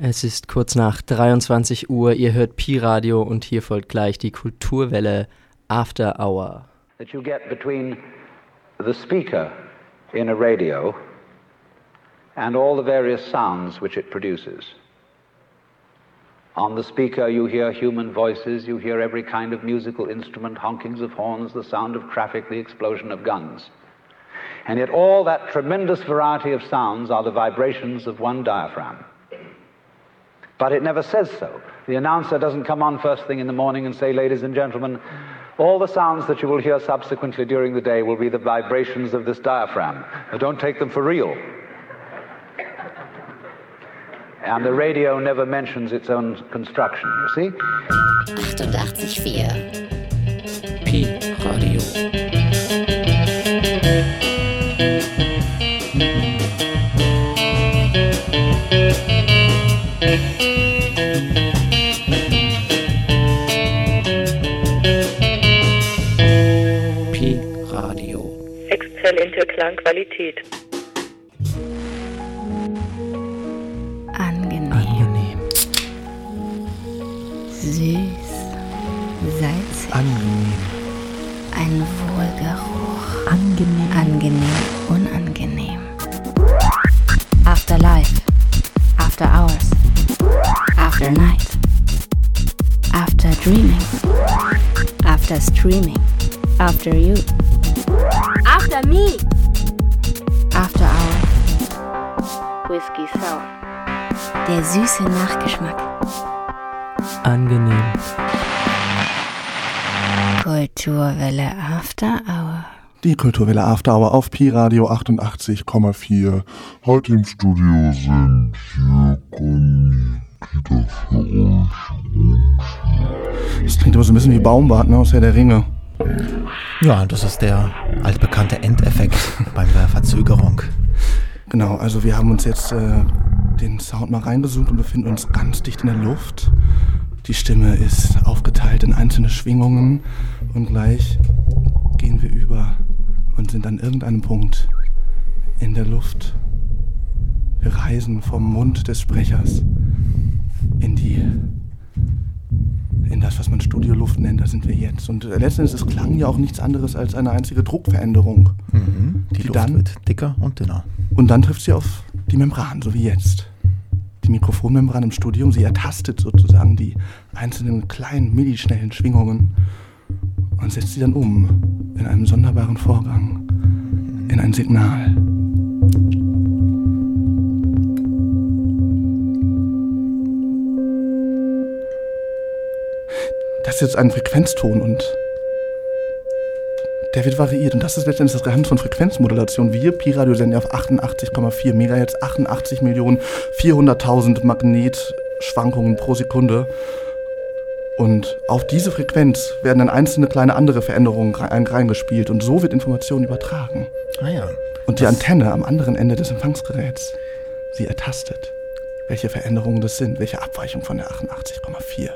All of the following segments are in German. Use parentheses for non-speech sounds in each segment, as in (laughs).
Es ist kurz nach 23 Uhr, ihr hört Pi-Radio und hier folgt gleich die Kulturwelle After Hour. That you get between the speaker in a radio and all the various sounds which it produces. On the speaker, you hear human voices, you hear every kind of musical instrument, honkings of horns, the sound of traffic, the explosion of guns. And yet, all that tremendous variety of sounds are the vibrations of one diaphragm. But it never says so. The announcer doesn't come on first thing in the morning and say, ladies and gentlemen, all the sounds that you will hear subsequently during the day will be the vibrations of this diaphragm. Now, don't take them for real. And the radio never mentions its own construction, you see? 88,4 Pi Klangqualität. Angenehm, Angenehm. süß, salzig, Angenehm. ein Wohlgeruch, Angenehm. angenehm, unangenehm. Afterlife, after hours, after night, after dreaming, after streaming, after you, After me! Whisky Sour. Der süße Nachgeschmack. Angenehm. Kulturwelle After Hour. Die Kulturwelle After Hour auf Pi Radio 88,4. Heute im Studio sind euch. Das klingt aber so ein bisschen wie Baumbart, ne, aus Herr der Ringe. Ja, das ist der altbekannte Endeffekt bei der Verzögerung. Genau, also wir haben uns jetzt äh, den Sound mal reingesucht und befinden uns ganz dicht in der Luft. Die Stimme ist aufgeteilt in einzelne Schwingungen und gleich gehen wir über und sind an irgendeinem Punkt in der Luft. Wir reisen vom Mund des Sprechers in die in das, was man Studioluft nennt, da sind wir jetzt. Und äh, letzten Endes ist Klang ja auch nichts anderes als eine einzige Druckveränderung. Mhm. Die, Die Luft dann- wird dicker und dünner. Und dann trifft sie auf die Membran, so wie jetzt. Die Mikrofonmembran im Studium, sie ertastet sozusagen die einzelnen kleinen, millischnellen Schwingungen und setzt sie dann um in einem sonderbaren Vorgang, in ein Signal. Das ist jetzt ein Frequenzton und der wird variiert und das ist letztendlich das Geheimnis von Frequenzmodulation. Wir, Pi-Radio, senden ja auf 88,4 MHz, 88 Millionen 400.000 Magnetschwankungen pro Sekunde. Und auf diese Frequenz werden dann einzelne kleine andere Veränderungen rein- reingespielt und so wird Information übertragen. Ah ja. Und die Das- Antenne am anderen Ende des Empfangsgeräts, sie ertastet, welche Veränderungen das sind, welche Abweichung von der 88,4.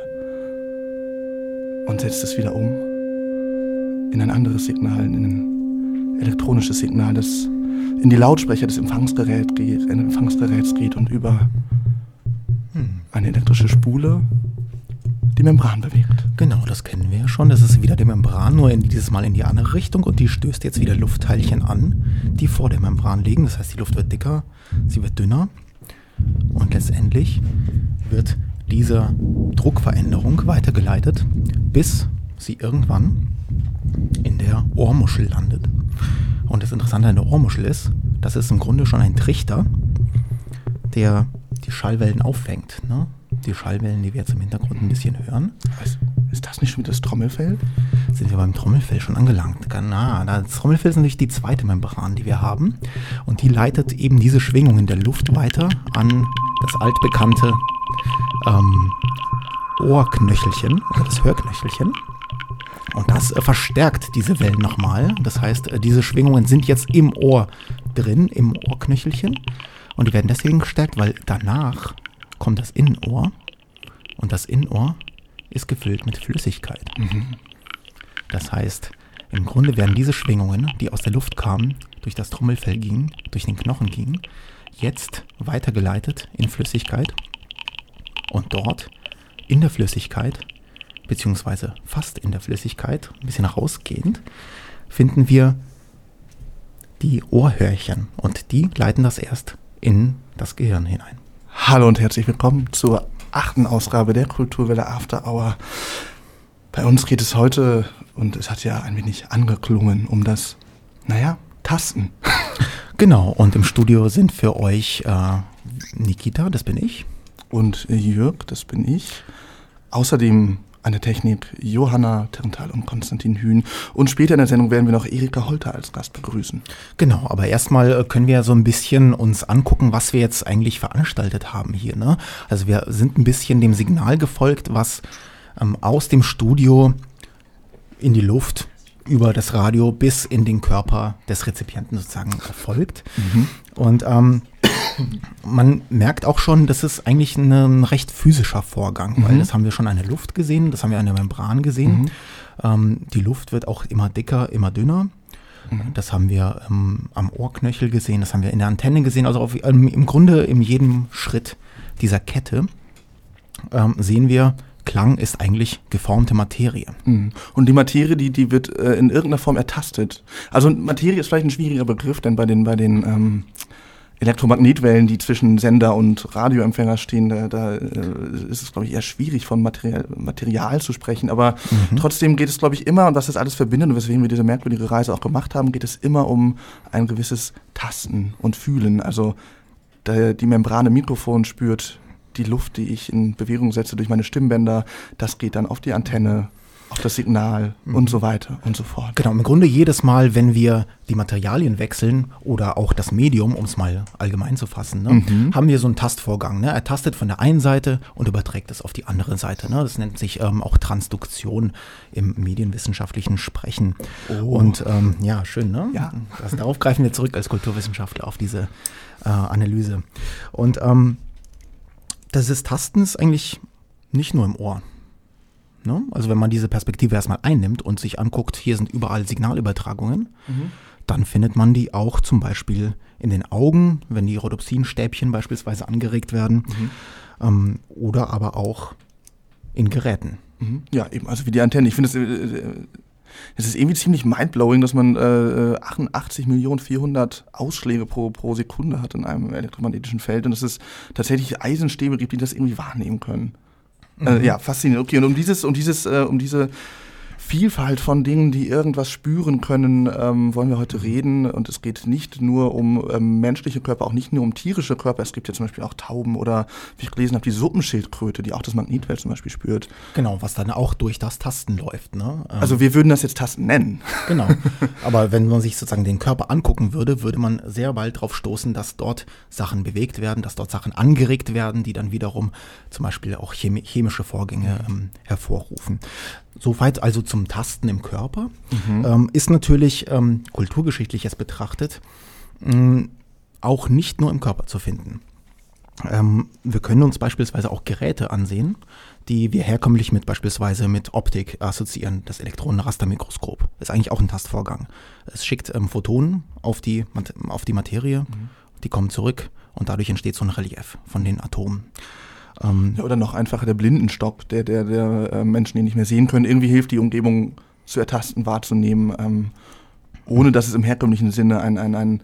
Und setzt es wieder um in ein anderes Signal, in ein elektronisches Signal, das in die Lautsprecher des Empfangsgerät geht, Empfangsgeräts geht und über eine elektrische Spule die Membran bewegt. Genau, das kennen wir ja schon. Das ist wieder die Membran, nur in, dieses Mal in die andere Richtung und die stößt jetzt wieder Luftteilchen an, die vor der Membran liegen. Das heißt, die Luft wird dicker, sie wird dünner und letztendlich wird diese Druckveränderung weitergeleitet, bis sie irgendwann in der Ohrmuschel landet. Und das Interessante an der Ohrmuschel ist, das ist im Grunde schon ein Trichter, der die Schallwellen auffängt. Ne? Die Schallwellen, die wir jetzt im Hintergrund ein bisschen hören. Was? Ist das nicht schon wieder das Trommelfell? Sind wir beim Trommelfell schon angelangt? Na, das Trommelfell ist natürlich die zweite Membran, die wir haben. Und die leitet eben diese Schwingungen der Luft weiter an das altbekannte ähm, Ohrknöchelchen oder das Hörknöchelchen. Und das äh, verstärkt diese Wellen nochmal. Das heißt, äh, diese Schwingungen sind jetzt im Ohr drin, im Ohrknöchelchen. Und die werden deswegen gestärkt, weil danach kommt das Innenohr. Und das Innenohr ist gefüllt mit Flüssigkeit. Das heißt, im Grunde werden diese Schwingungen, die aus der Luft kamen, durch das Trommelfell gingen, durch den Knochen gingen, jetzt weitergeleitet in Flüssigkeit Und dort in der Flüssigkeit, beziehungsweise fast in der Flüssigkeit, ein bisschen rausgehend, finden wir die Ohrhörchen. Und die leiten das erst in das Gehirn hinein. Hallo und herzlich willkommen zur achten Ausgabe der Kulturwelle After Hour. Bei uns geht es heute, und es hat ja ein wenig angeklungen, um das, naja, Tasten. (laughs) Genau, und im Studio sind für euch äh, Nikita, das bin ich. Und äh, Jörg, das bin ich. Außerdem an der Technik Johanna Terntal und Konstantin Hühn. Und später in der Sendung werden wir noch Erika Holter als Gast begrüßen. Genau, aber erstmal äh, können wir so ein bisschen uns angucken, was wir jetzt eigentlich veranstaltet haben hier. Ne? Also wir sind ein bisschen dem Signal gefolgt, was ähm, aus dem Studio in die Luft über das Radio bis in den Körper des Rezipienten sozusagen erfolgt. Mhm. Und ähm, man merkt auch schon, das ist eigentlich ein recht physischer Vorgang, mhm. weil das haben wir schon an der Luft gesehen, das haben wir an der Membran gesehen. Mhm. Ähm, die Luft wird auch immer dicker, immer dünner. Mhm. Das haben wir ähm, am Ohrknöchel gesehen, das haben wir in der Antenne gesehen. Also auf, im Grunde in jedem Schritt dieser Kette ähm, sehen wir, Klang ist eigentlich geformte Materie. Mhm. Und die Materie, die, die wird äh, in irgendeiner Form ertastet. Also Materie ist vielleicht ein schwieriger Begriff, denn bei den, bei den ähm, Elektromagnetwellen, die zwischen Sender und Radioempfänger stehen, da, da äh, ist es, glaube ich, eher schwierig von Material, Material zu sprechen. Aber mhm. trotzdem geht es, glaube ich, immer, und was das alles verbindet und weswegen wir diese merkwürdige Reise auch gemacht haben, geht es immer um ein gewisses Tasten und Fühlen. Also da die Membrane Mikrofon spürt die Luft, die ich in Bewegung setze durch meine Stimmbänder, das geht dann auf die Antenne auf das Signal mhm. und so weiter und so fort. Genau, im Grunde jedes Mal, wenn wir die Materialien wechseln oder auch das Medium, um es mal allgemein zu fassen, ne, mhm. haben wir so einen Tastvorgang. Ne? Er tastet von der einen Seite und überträgt es auf die andere Seite. Ne? Das nennt sich ähm, auch Transduktion im medienwissenschaftlichen Sprechen. Oh. Und ähm, ja, schön, ne? Ja. Das, darauf greifen wir zurück als Kulturwissenschaftler auf diese äh, Analyse. Und ähm, das ist Tasten ist eigentlich nicht nur im Ohr. Ne? Also wenn man diese Perspektive erstmal einnimmt und sich anguckt, hier sind überall Signalübertragungen, mhm. dann findet man die auch zum Beispiel in den Augen, wenn die Rhodopsinstäbchen beispielsweise angeregt werden, mhm. ähm, oder aber auch in Geräten. Mhm. Ja, eben, also wie die Antenne. Ich finde es, es ist irgendwie ziemlich mindblowing, dass man äh, 88 Millionen 400 Ausschläge pro, pro Sekunde hat in einem elektromagnetischen Feld und dass es tatsächlich Eisenstäbe gibt, die das irgendwie wahrnehmen können. Äh, mhm. ja, faszinierend. Okay, und um dieses, um dieses, äh, um diese Vielfalt von Dingen, die irgendwas spüren können, ähm, wollen wir heute reden. Und es geht nicht nur um ähm, menschliche Körper, auch nicht nur um tierische Körper. Es gibt ja zum Beispiel auch Tauben oder, wie ich gelesen habe, die Suppenschildkröte, die auch das Magnetfeld zum Beispiel spürt. Genau, was dann auch durch das Tasten läuft. Ne? Ähm also wir würden das jetzt Tasten nennen. (laughs) Genau. Aber wenn man sich sozusagen den Körper angucken würde, würde man sehr bald darauf stoßen, dass dort Sachen bewegt werden, dass dort Sachen angeregt werden, die dann wiederum zum Beispiel auch chemische Vorgänge ähm, hervorrufen. Soweit also zum Tasten im Körper. Mhm. Ähm, ist natürlich ähm, kulturgeschichtlich jetzt betrachtet mh, mm, auch nicht nur im Körper zu finden. Ähm, wir können uns beispielsweise auch Geräte ansehen, die wir herkömmlich mit beispielsweise mit Optik assoziieren. Das Elektronenrastermikroskop ist eigentlich auch ein Tastvorgang. Es schickt ähm, Photonen auf die, auf die Materie, mhm. die kommen zurück und dadurch entsteht so ein Relief von den Atomen. Ähm, oder noch einfacher der Blindenstock, der, der, der äh, Menschen, die nicht mehr sehen können, irgendwie hilft, die Umgebung zu ertasten, wahrzunehmen, ähm, ohne dass es im herkömmlichen Sinne ein, ein, ein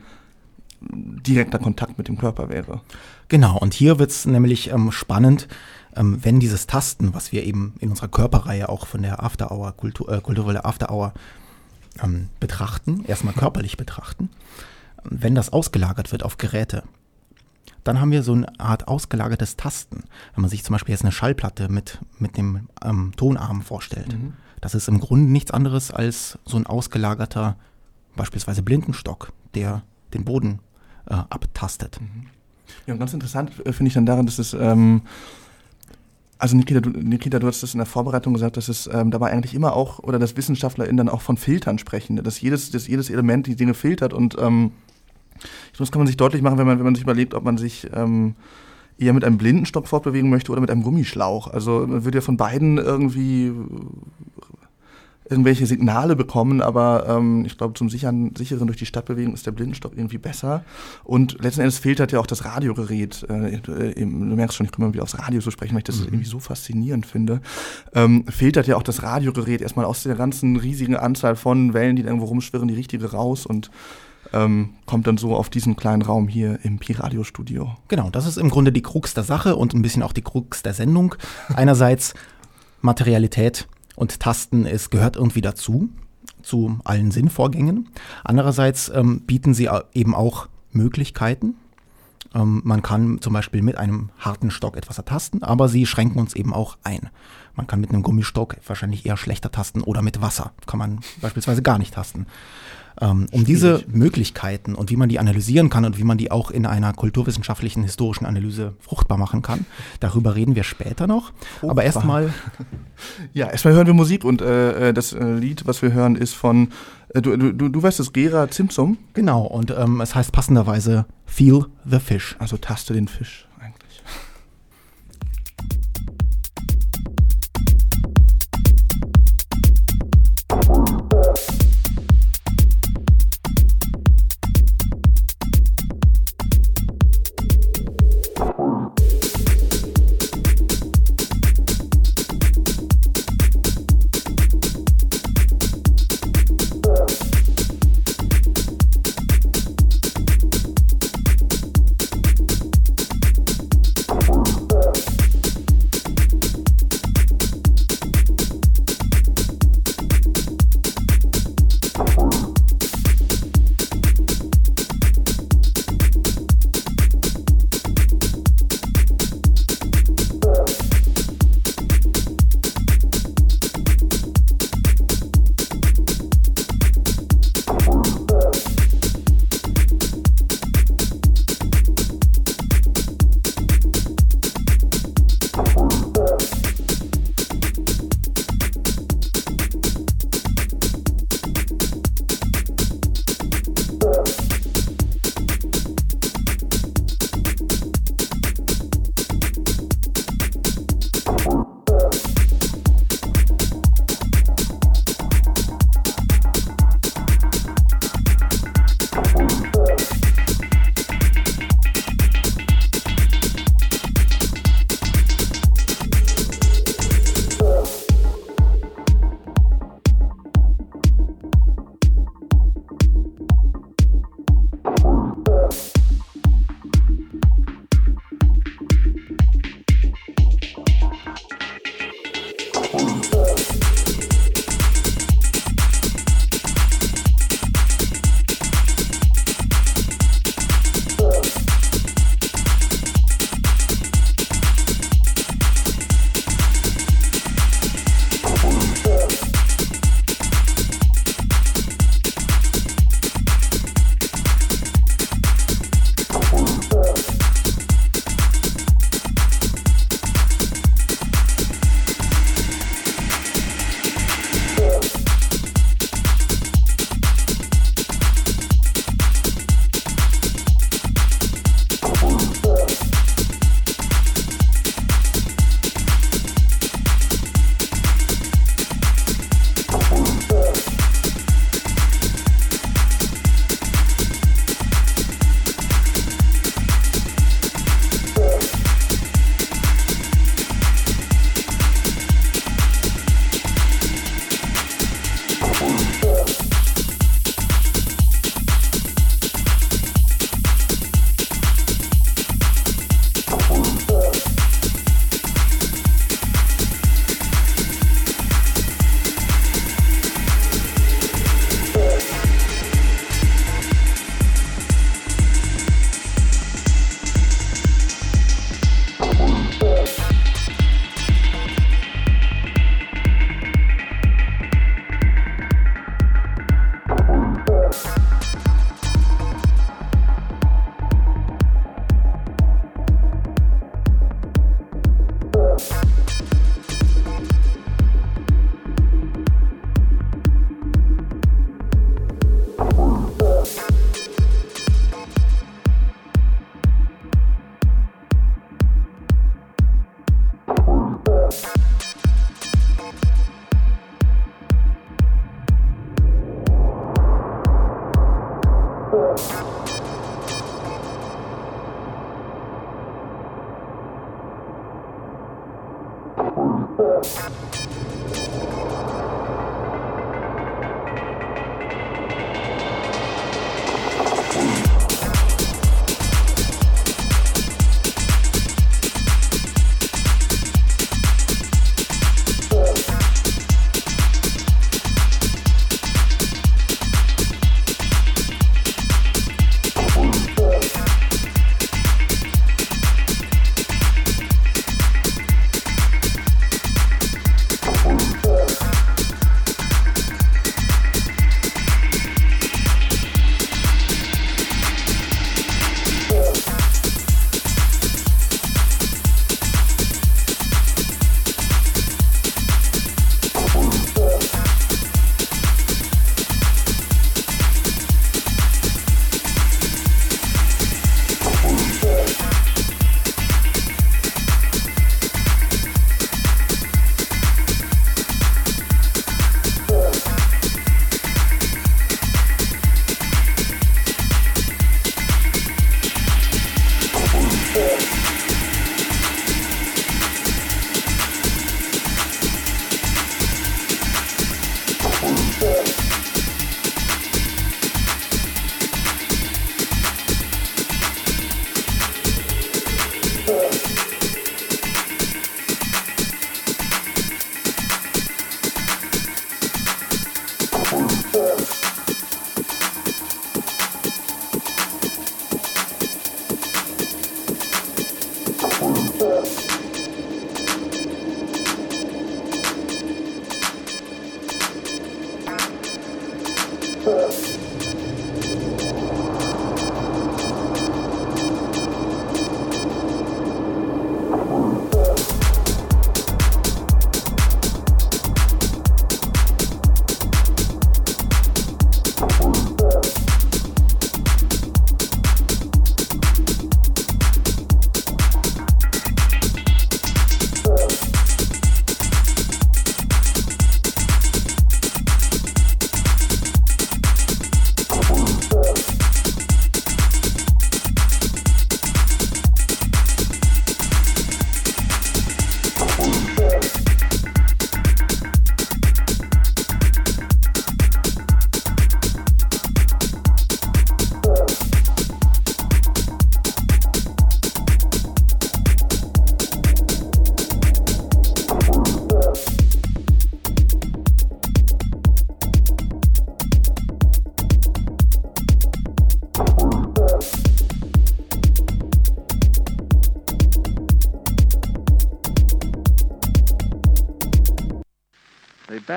direkter Kontakt mit dem Körper wäre. Genau, und hier wird es nämlich ähm, spannend, ähm, wenn dieses Tasten, was wir eben in unserer Körperreihe auch von der After Hour, Kultur, äh, kulturelle After Hour ähm, betrachten, erstmal körperlich betrachten, wenn das ausgelagert wird auf Geräte, dann haben wir so eine Art ausgelagertes Tasten. Wenn man sich zum Beispiel jetzt eine Schallplatte mit, mit dem ähm, Tonarm vorstellt. Mhm. Das ist im Grunde nichts anderes als so ein ausgelagerter, beispielsweise Blindenstock, der den Boden äh, abtastet. Mhm. Ja, und ganz interessant äh, finde ich dann daran, dass es, ähm, also Nikita du, Nikita, du hast das in der Vorbereitung gesagt, dass es ähm, dabei eigentlich immer auch, oder dass WissenschaftlerInnen dann auch von Filtern sprechen, dass jedes, dass jedes Element die Dinge filtert und ähm, ich glaube, das kann man sich deutlich machen, wenn man, wenn man sich überlegt, ob man sich ähm, eher mit einem Blindenstock fortbewegen möchte oder mit einem Gummischlauch. Also man wird ja von beiden irgendwie irgendwelche Signale bekommen, aber ähm, ich glaube, zum sicheren, sicheren durch die Stadt bewegen ist der Blindenstock irgendwie besser. Und letzten Endes fehlt halt ja auch das Radiogerät. Äh, du merkst schon, ich komme wieder aufs Radio zu sprechen, weil ich das mhm. irgendwie so faszinierend finde. Ähm, fehlt halt ja auch das Radiogerät erstmal aus der ganzen riesigen Anzahl von Wellen, die da irgendwo rumschwirren, die richtige raus und ähm, kommt dann so auf diesen kleinen Raum hier im Pi-Radio-Studio. Genau, das ist im Grunde die Krux der Sache und ein bisschen auch die Krux der Sendung. Einerseits Materialität und Tasten, es gehört irgendwie dazu, zu allen Sinnvorgängen. Andererseits ähm, bieten sie eben auch Möglichkeiten. Ähm, man kann zum Beispiel mit einem harten Stock etwas ertasten, aber sie schränken uns eben auch ein. Man kann mit einem Gummistock wahrscheinlich eher schlechter tasten oder mit Wasser kann man beispielsweise gar nicht tasten. Ähm, um diese Möglichkeiten und wie man die analysieren kann und wie man die auch in einer kulturwissenschaftlichen historischen Analyse fruchtbar machen kann, darüber reden wir später noch. Fruchtbar. Aber erstmal. (laughs) Ja, erstmal hören wir Musik und äh, äh, das äh, Lied, was wir hören, ist von, äh, du, du, du weißt es, Gera Zimsum? Genau, und ähm, es heißt passenderweise Feel the Fish. Also taste den Fisch.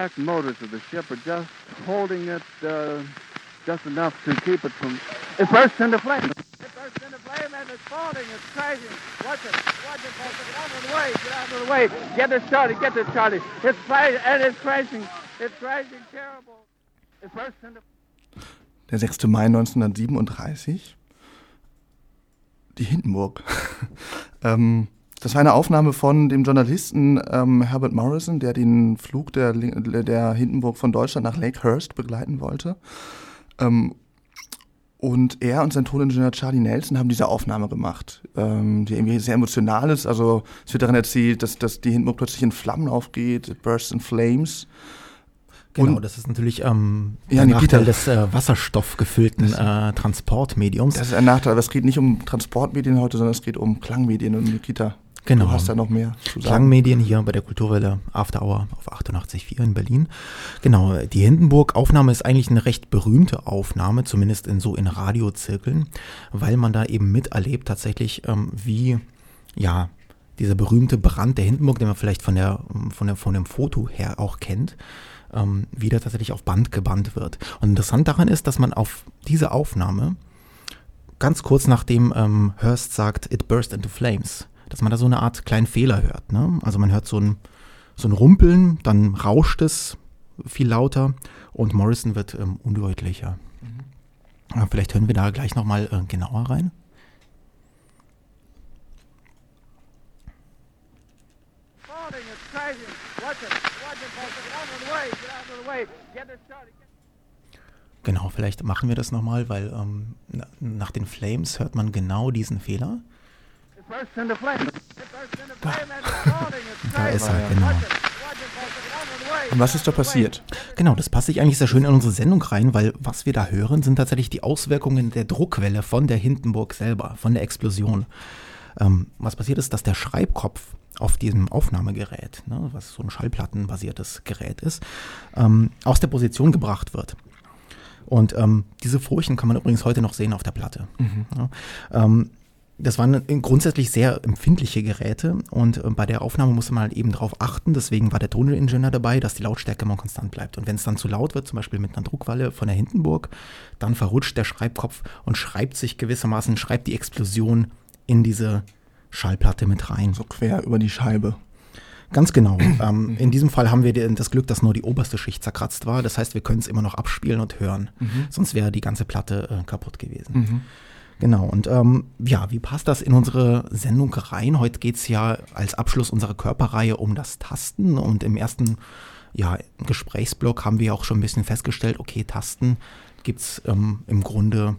Back motors of the ship are just holding it uh, just enough to keep it from. It bursts into flame. It bursts into flame and it's falling. It's crashing. Watch it. Watch it, folks. Get out of the way. Get out of the way. Get this Charlie. Get this Charlie. It's flying and it's crashing. It's crashing terrible. It bursts into. Der 6. Mai 1937. Die Hindenburg. (laughs) ähm, Das war eine Aufnahme von dem Journalisten ähm, Herbert Morrison, der den Flug der, der Hindenburg von Deutschland nach Lakehurst begleiten wollte. Ähm, und er und sein Toningenieur Charlie Nelson haben diese Aufnahme gemacht, ähm, die irgendwie sehr emotional ist. Also es wird darin erzählt, dass, dass die Hindenburg plötzlich in Flammen aufgeht, it bursts in flames. Genau, und, das ist natürlich ähm, ja, der Nachteil des äh, wasserstoffgefüllten äh, Transportmediums. Das ist ein Nachteil, aber es geht nicht um Transportmedien heute, sondern es geht um Klangmedien und Nikita. Genau. Du hast da noch mehr zu sagen. Klangmedien hier bei der Kulturwelle After Hour auf 88.4 in Berlin. Genau, die Hindenburg-Aufnahme ist eigentlich eine recht berühmte Aufnahme, zumindest in so in Radiozirkeln, weil man da eben miterlebt tatsächlich, ähm, wie, ja, dieser berühmte Brand der Hindenburg, den man vielleicht von, der, von, der, von dem Foto her auch kennt, ähm, wieder tatsächlich auf Band gebannt wird. Und interessant daran ist, dass man auf diese Aufnahme ganz kurz nachdem ähm, Hearst sagt, it burst into flames, dass man da so eine Art kleinen Fehler hört. Ne? Also man hört so ein, so ein Rumpeln, dann rauscht es viel lauter und Morrison wird ähm, undeutlicher. Mhm. Vielleicht hören wir da gleich nochmal äh, genauer rein. Genau, vielleicht machen wir das nochmal, weil ähm, nach den Flames hört man genau diesen Fehler. KSA, genau. Und was ist da passiert? Genau, das passt sich eigentlich sehr schön in unsere Sendung rein, weil was wir da hören, sind tatsächlich die Auswirkungen der Druckwelle von der Hindenburg selber, von der Explosion. Ähm, was passiert ist, dass der Schreibkopf auf diesem Aufnahmegerät, ne, was so ein schallplattenbasiertes Gerät ist, ähm, aus der Position gebracht wird. Und ähm, diese Furchen kann man übrigens heute noch sehen auf der Platte. Mhm. Ja, ähm, das waren grundsätzlich sehr empfindliche Geräte und äh, bei der Aufnahme musste man halt eben darauf achten, deswegen war der Toningenieur dabei, dass die Lautstärke immer konstant bleibt. Und wenn es dann zu laut wird, zum Beispiel mit einer Druckwalle von der Hindenburg, dann verrutscht der Schreibkopf und schreibt sich gewissermaßen, schreibt die Explosion in diese Schallplatte mit rein. So quer über die Scheibe. Ganz genau. (clears throat) ähm, in diesem Fall haben wir das Glück, dass nur die oberste Schicht zerkratzt war. Das heißt, wir können es immer noch abspielen und hören. Mhm. Sonst wäre die ganze Platte äh, kaputt gewesen. Mhm. Genau, und ähm, ja, wie passt das in unsere Sendung rein? Heute geht es ja als Abschluss unserer Körperreihe um das Tasten und im ersten ja, Gesprächsblock haben wir auch schon ein bisschen festgestellt, okay, Tasten gibt es ähm, im Grunde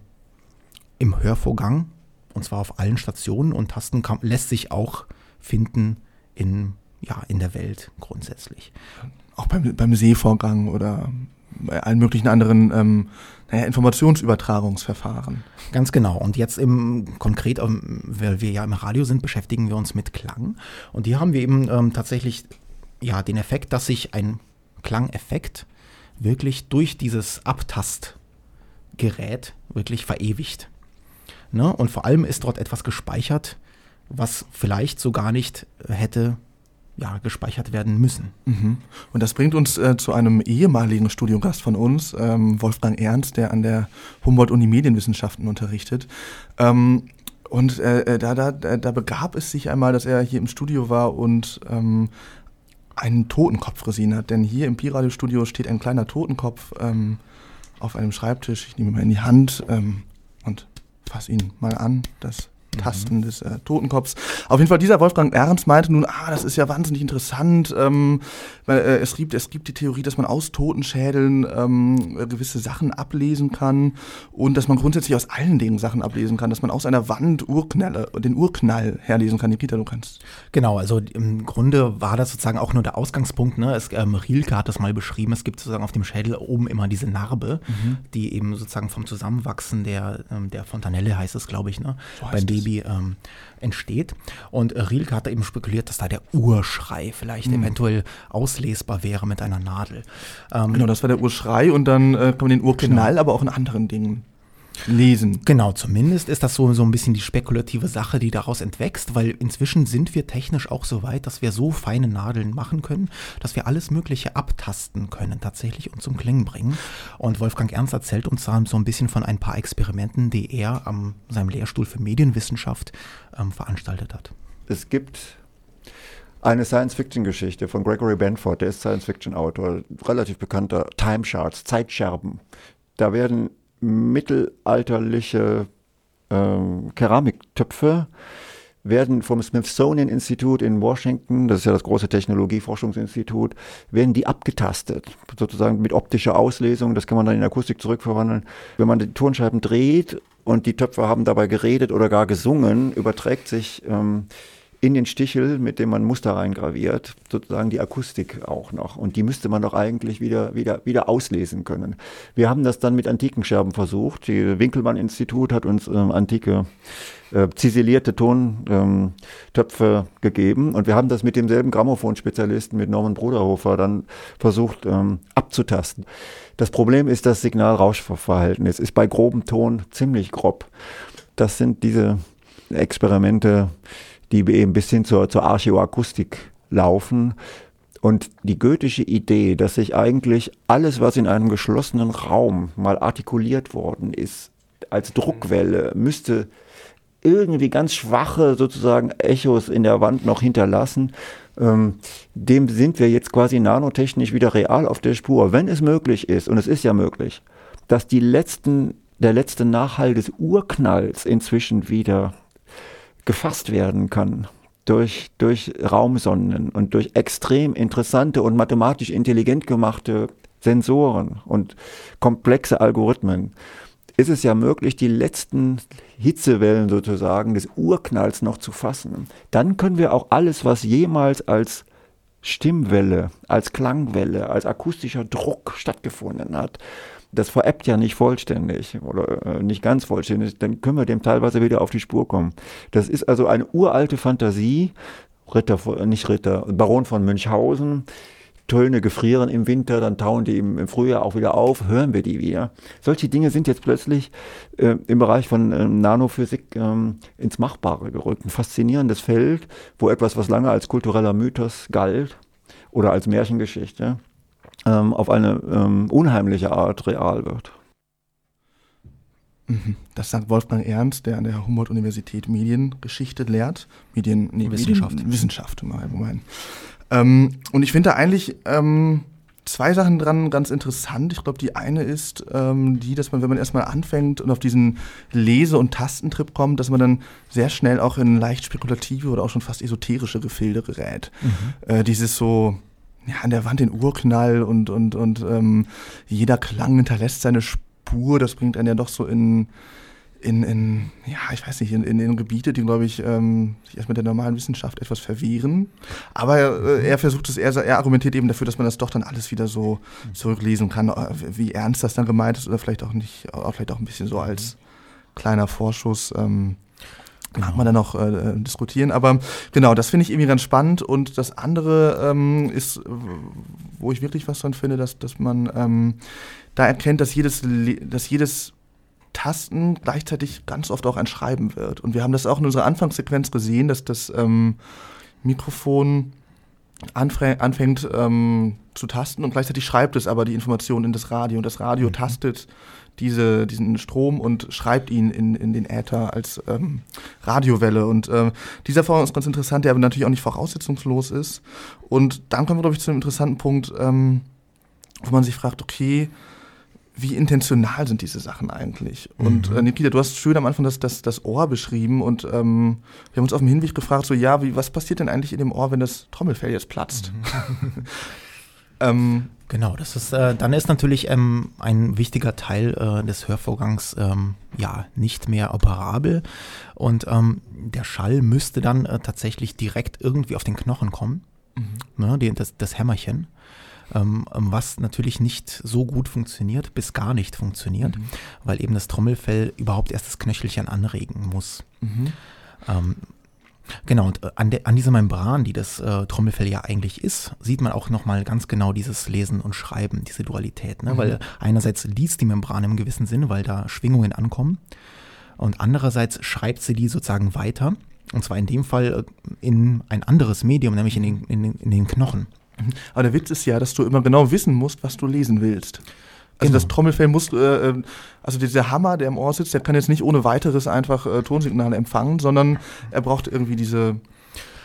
im Hörvorgang und zwar auf allen Stationen und Tasten kann, lässt sich auch finden in, ja, in der Welt grundsätzlich. Auch beim, beim Sehvorgang oder bei allen möglichen anderen ähm, naja, Informationsübertragungsverfahren. Ganz genau. Und jetzt im konkret, ähm, weil wir ja im Radio sind, beschäftigen wir uns mit Klang. Und hier haben wir eben ähm, tatsächlich ja den Effekt, dass sich ein Klangeffekt wirklich durch dieses Abtastgerät wirklich verewigt. Ne? Und vor allem ist dort etwas gespeichert, was vielleicht so gar nicht hätte ja, gespeichert werden müssen. Mhm. Und das bringt uns äh, zu einem ehemaligen Studiogast von uns, ähm, Wolfgang Ernst, der an der Humboldt-Uni Medienwissenschaften unterrichtet. Ähm, und äh, äh da, da, da begab es sich einmal, dass er hier im Studio war und ähm, einen Totenkopf gesehen hat. Denn hier im Pi-Radio-Studio steht ein kleiner Totenkopf ähm, auf einem Schreibtisch. Ich nehme ihn mal in die Hand ähm, und fasse ihn mal an. Das Tasten mhm. des äh, Totenkopfs. Auf jeden Fall, dieser Wolfgang Ernst meinte nun, ah, das ist ja wahnsinnig interessant. Ähm, weil, äh, es, gibt, es gibt die Theorie, dass man aus Totenschädeln ähm, gewisse Sachen ablesen kann und dass man grundsätzlich aus allen Dingen Sachen ablesen kann, dass man aus einer Wand Urknalle, den Urknall herlesen kann. Nikita, du kannst. Genau, also im Grunde war das sozusagen auch nur der Ausgangspunkt. Ne? Es, ähm, Rilke hat das mal beschrieben, es gibt sozusagen auf dem Schädel oben immer diese Narbe, mhm. die eben sozusagen vom Zusammenwachsen der, ähm, der Fontanelle heißt es, glaube ich, ne? So beim Baby Baby ähm, entsteht. Und äh, Rilke hat da eben spekuliert, dass da der Urschrei vielleicht mhm. eventuell auslesbar wäre mit einer Nadel. Ähm, genau, das war der Urschrei und dann äh, kann man den Urknall genau. aber auch in anderen Dingen lesen. Genau, zumindest ist das so, so ein bisschen die spekulative Sache, die daraus entwächst, weil inzwischen sind wir technisch auch so weit, dass wir so feine Nadeln machen können, dass wir alles Mögliche abtasten können tatsächlich und zum Klingen bringen. Und Wolfgang Ernst erzählt uns da so ein bisschen von ein paar Experimenten, die er am seinem Lehrstuhl für Medienwissenschaft ähm, veranstaltet hat. Es gibt eine Science-Fiction-Geschichte von Gregory Benford, der ist Science-Fiction-Autor, relativ bekannter Time Charts, Zeitscherben. Da werden mittelalterliche ähm, Keramiktöpfe werden vom Smithsonian Institut in Washington, das ist ja das große Technologieforschungsinstitut, werden die abgetastet, sozusagen mit optischer Auslesung, das kann man dann in Akustik zurückverwandeln. Wenn man die Tonscheiben dreht und die Töpfe haben dabei geredet oder gar gesungen, überträgt sich ähm, in den Stichel, mit dem man Muster reingraviert, sozusagen die Akustik auch noch. Und die müsste man doch eigentlich wieder, wieder, wieder auslesen können. Wir haben das dann mit antiken Scherben versucht. Die Winkelmann-Institut hat uns ähm, antike äh, ziselierte Tontöpfe ähm, gegeben. Und wir haben das mit demselben Grammophon-Spezialisten, mit Norman Bruderhofer, dann versucht ähm, abzutasten. Das Problem ist das Signal-Rauschverhältnis. Ist bei grobem Ton ziemlich grob. Das sind diese Experimente, die eben bis hin zur, zur Archäoakustik laufen. Und die goethische Idee, dass sich eigentlich alles, was in einem geschlossenen Raum mal artikuliert worden ist, als Druckwelle, müsste irgendwie ganz schwache sozusagen Echos in der Wand noch hinterlassen. Ähm, dem sind wir jetzt quasi nanotechnisch wieder real auf der Spur. Wenn es möglich ist, und es ist ja möglich, dass die letzten, der letzte Nachhall des Urknalls inzwischen wieder gefasst werden kann durch, durch Raumsonden und durch extrem interessante und mathematisch intelligent gemachte Sensoren und komplexe Algorithmen, ist es ja möglich, die letzten Hitzewellen sozusagen des Urknalls noch zu fassen. Dann können wir auch alles, was jemals als Stimmwelle, als Klangwelle, als akustischer Druck stattgefunden hat, das veräppt ja nicht vollständig oder äh, nicht ganz vollständig, dann können wir dem teilweise wieder auf die Spur kommen. Das ist also eine uralte Fantasie, Ritter, nicht Ritter, Baron von Münchhausen, Töne gefrieren im Winter, dann tauen die im, Frühjahr auch wieder auf, hören wir die wieder. Solche Dinge sind jetzt plötzlich äh, im Bereich von ähm, Nanophysik ähm, ins Machbare gerückt. Ein faszinierendes Feld, wo etwas, was lange als kultureller Mythos galt oder als Märchengeschichte, ähm, auf eine ähm, unheimliche Art real wird. Mhm. Das sagt Wolfgang Ernst, der an der Humboldt-Universität Mediengeschichte lehrt. Medien, nee, Wissenschaft. Medien, Wissenschaft, mein. Ähm, und ich finde da eigentlich ähm, zwei Sachen dran ganz interessant. Ich glaube, die eine ist ähm, die, dass man, wenn man erstmal anfängt und auf diesen Lese- und Tastentrip kommt, dass man dann sehr schnell auch in leicht spekulative oder auch schon fast esoterische Gefilde gerät. Mhm. Äh, dieses so, ja, an der Wand den Urknall und, und, und ähm, jeder Klang hinterlässt seine Spur. Das bringt einen ja doch so in, in, in ja, ich weiß nicht, in, in, in Gebiete, die, glaube ich, ähm, sich erst mit der normalen Wissenschaft etwas verwehren. Aber äh, er versucht es, er, er argumentiert eben dafür, dass man das doch dann alles wieder so zurücklesen kann, äh, wie ernst das dann gemeint ist oder vielleicht auch nicht, auch vielleicht auch ein bisschen so als kleiner Vorschuss. Ähm, Genau. Kann man dann noch äh, diskutieren. Aber genau, das finde ich irgendwie ganz spannend. Und das andere ähm, ist, wo ich wirklich was dran finde, dass, dass man ähm, da erkennt, dass jedes, dass jedes Tasten gleichzeitig ganz oft auch ein Schreiben wird. Und wir haben das auch in unserer Anfangssequenz gesehen, dass das ähm, Mikrofon anfängt ähm, zu tasten und gleichzeitig schreibt es aber die Information in das Radio. Und das Radio mhm. tastet diese, diesen Strom und schreibt ihn in, in den Äther als ähm, Radiowelle. Und äh, dieser Vorgang ist ganz interessant, der aber natürlich auch nicht voraussetzungslos ist. Und dann kommen wir, glaube ich, zu einem interessanten Punkt, ähm, wo man sich fragt, okay, wie intentional sind diese Sachen eigentlich? Und mhm. äh, Nikita, du hast schön am Anfang das, das, das Ohr beschrieben und ähm, wir haben uns auf dem Hinweg gefragt, so ja, wie, was passiert denn eigentlich in dem Ohr, wenn das Trommelfell jetzt platzt? Mhm. (laughs) ähm, Genau, das ist, äh, dann ist natürlich ähm, ein wichtiger Teil äh, des Hörvorgangs ähm, ja nicht mehr operabel und ähm, der Schall müsste dann äh, tatsächlich direkt irgendwie auf den Knochen kommen, mhm. ne, die, das, das Hämmerchen, ähm, was natürlich nicht so gut funktioniert, bis gar nicht funktioniert, mhm. weil eben das Trommelfell überhaupt erst das Knöchelchen anregen muss. Mhm. Genau, und äh, an, de, an dieser Membran, die das äh, Trommelfell ja eigentlich ist, sieht man auch nochmal ganz genau dieses Lesen und Schreiben, diese Dualität. Ne? Mhm. Weil einerseits liest die Membran im gewissen Sinn, weil da Schwingungen ankommen, und andererseits schreibt sie die sozusagen weiter, und zwar in dem Fall äh, in ein anderes Medium, nämlich in den, in den, in den Knochen. Mhm. Aber der Witz ist ja, dass du immer genau wissen musst, was du lesen willst. Also genau. das Trommelfell muss, äh, ähm, also dieser Hammer, der im Ohr sitzt, der kann jetzt nicht ohne weiteres einfach äh, Tonsignale empfangen, sondern er braucht irgendwie diese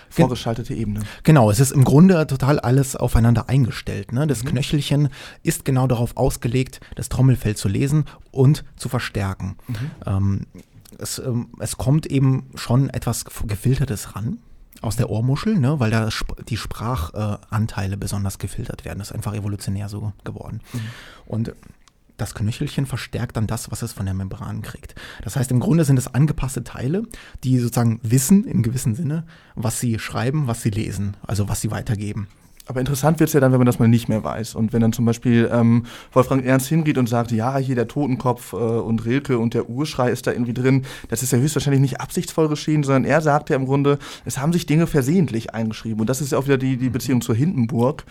vorgeschaltete Ebene. Genau, es ist im Grunde total alles aufeinander eingestellt. Ne? Das mhm. Knöchelchen ist genau darauf ausgelegt, das Trommelfell zu lesen und zu verstärken. Mhm. Ähm, es, ähm, es kommt eben schon etwas Gefiltertes ran aus der Ohrmuschel, ne, weil da die Sprachanteile äh, besonders gefiltert werden. Das ist einfach evolutionär so geworden. Mhm. Und das Knöchelchen verstärkt dann das, was es von der Membran kriegt. Das heißt, im Grunde sind es angepasste Teile, die sozusagen wissen, im gewissen Sinne, was sie schreiben, was sie lesen, also was sie weitergeben. Aber interessant wird es ja dann, wenn man das mal nicht mehr weiß. Und wenn dann zum Beispiel ähm, Wolfgang Ernst hingeht und sagt, ja, hier der Totenkopf äh, und Rilke und der Urschrei ist da irgendwie drin, das ist ja höchstwahrscheinlich nicht absichtsvoll geschehen, sondern er sagt ja im Grunde, es haben sich Dinge versehentlich eingeschrieben. Und das ist ja auch wieder die, die Beziehung zur Hindenburg,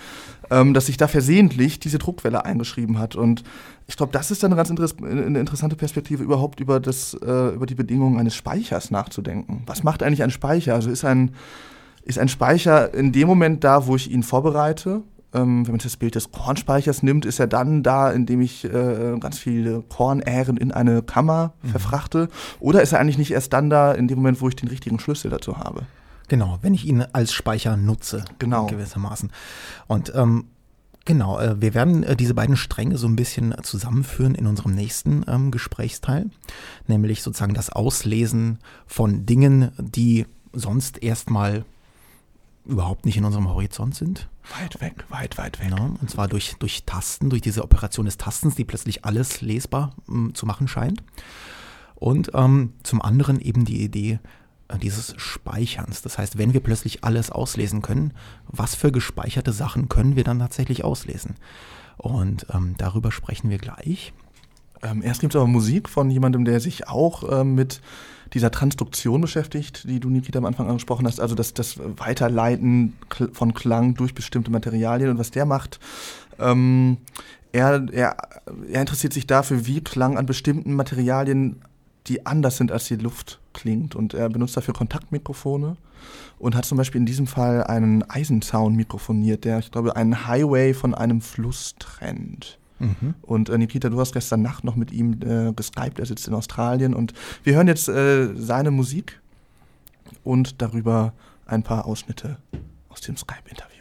ähm, dass sich da versehentlich diese Druckwelle eingeschrieben hat. Und ich glaube, das ist dann eine ganz interess eine interessante Perspektive, überhaupt über, das, äh, über die Bedingungen eines Speichers nachzudenken. Was macht eigentlich ein Speicher? Also ist ein ist ein Speicher in dem Moment da, wo ich ihn vorbereite. Ähm, wenn man das Bild des Kornspeichers nimmt, ist er dann da, indem ich äh, ganz viele Kornähren in eine Kammer mhm. verfrachte? Oder ist er eigentlich nicht erst dann da, in dem Moment, wo ich den richtigen Schlüssel dazu habe? Genau, wenn ich ihn als Speicher nutze. Genau. Gewissermaßen. Und ähm, Genau, äh, wir werden äh, diese beiden Stränge so ein bisschen zusammenführen in unserem nächsten ähm, Gesprächsteil, nämlich sozusagen das Auslesen von Dingen, die sonst erstmal überhaupt nicht in unserem Horizont sind. Weit weg, weit, weit weg. Ja, und zwar durch, durch Tasten, durch diese Operation des Tastens, die plötzlich alles lesbar m, hm, zu machen scheint. Und ähm, zum anderen eben die Idee, äh, dieses Speicherns. Das heißt, wenn wir plötzlich alles auslesen können, was für gespeicherte Sachen können wir dann tatsächlich auslesen? Und ähm, darüber sprechen wir gleich. Ähm, erst gibt es aber Musik von jemandem, der sich auch ähm, mit dieser Transduktion beschäftigt, die du, Nikita, am Anfang angesprochen hast, also das, das Weiterleiten von Klang durch bestimmte Materialien und was der macht. Ähm, er, er, er interessiert sich dafür, wie Klang an bestimmten Materialien, die anders sind als die Luft, klingt. Und er benutzt dafür Kontaktmikrofone und hat zum Beispiel in diesem Fall einen Eisenzaun mikrofoniert, der, ich glaube, einen Highway von einem Fluss trennt. Mhm. Und äh, Nikita, du hast gestern Nacht noch mit ihm äh, geskypt, er sitzt in Australien und wir hören jetzt äh, seine Musik und darüber ein paar Ausschnitte aus dem Skype-Interview.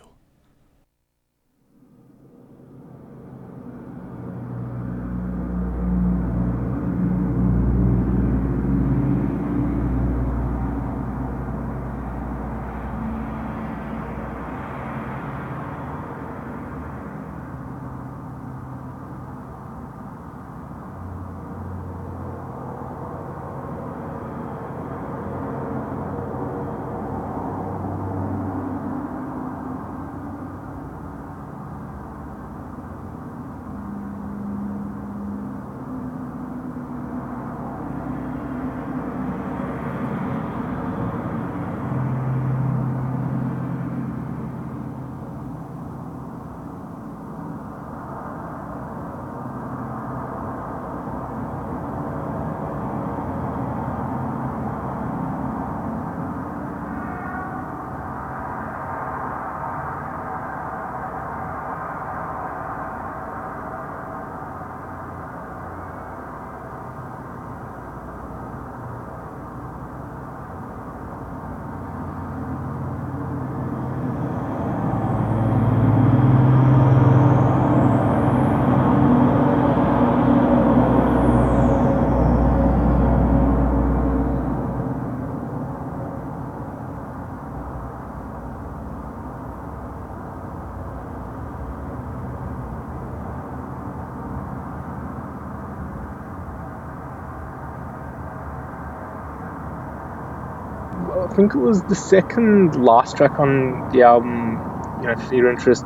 Think it was the second last track on the album, you know, Fear Interest,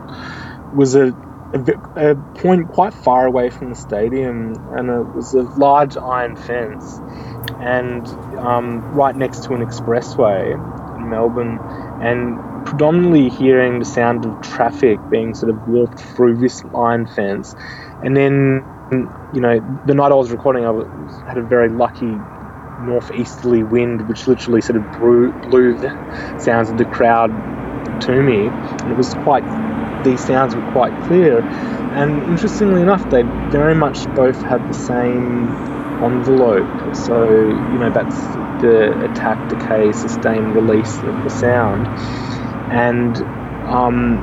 was a, a, a, point quite far away from the stadium, and it was a large iron fence, and um, right next to an expressway in Melbourne, and predominantly hearing the sound of traffic being sort of walked through this iron fence, and then you know the night I was recording, I was, had a very lucky northeasterly wind, which literally sort of blew, blew the sounds of the crowd to me. And it was quite, these sounds were quite clear. And interestingly enough, they very much both had the same envelope. So, you know, that's the attack, decay, sustain, release of the sound. And um,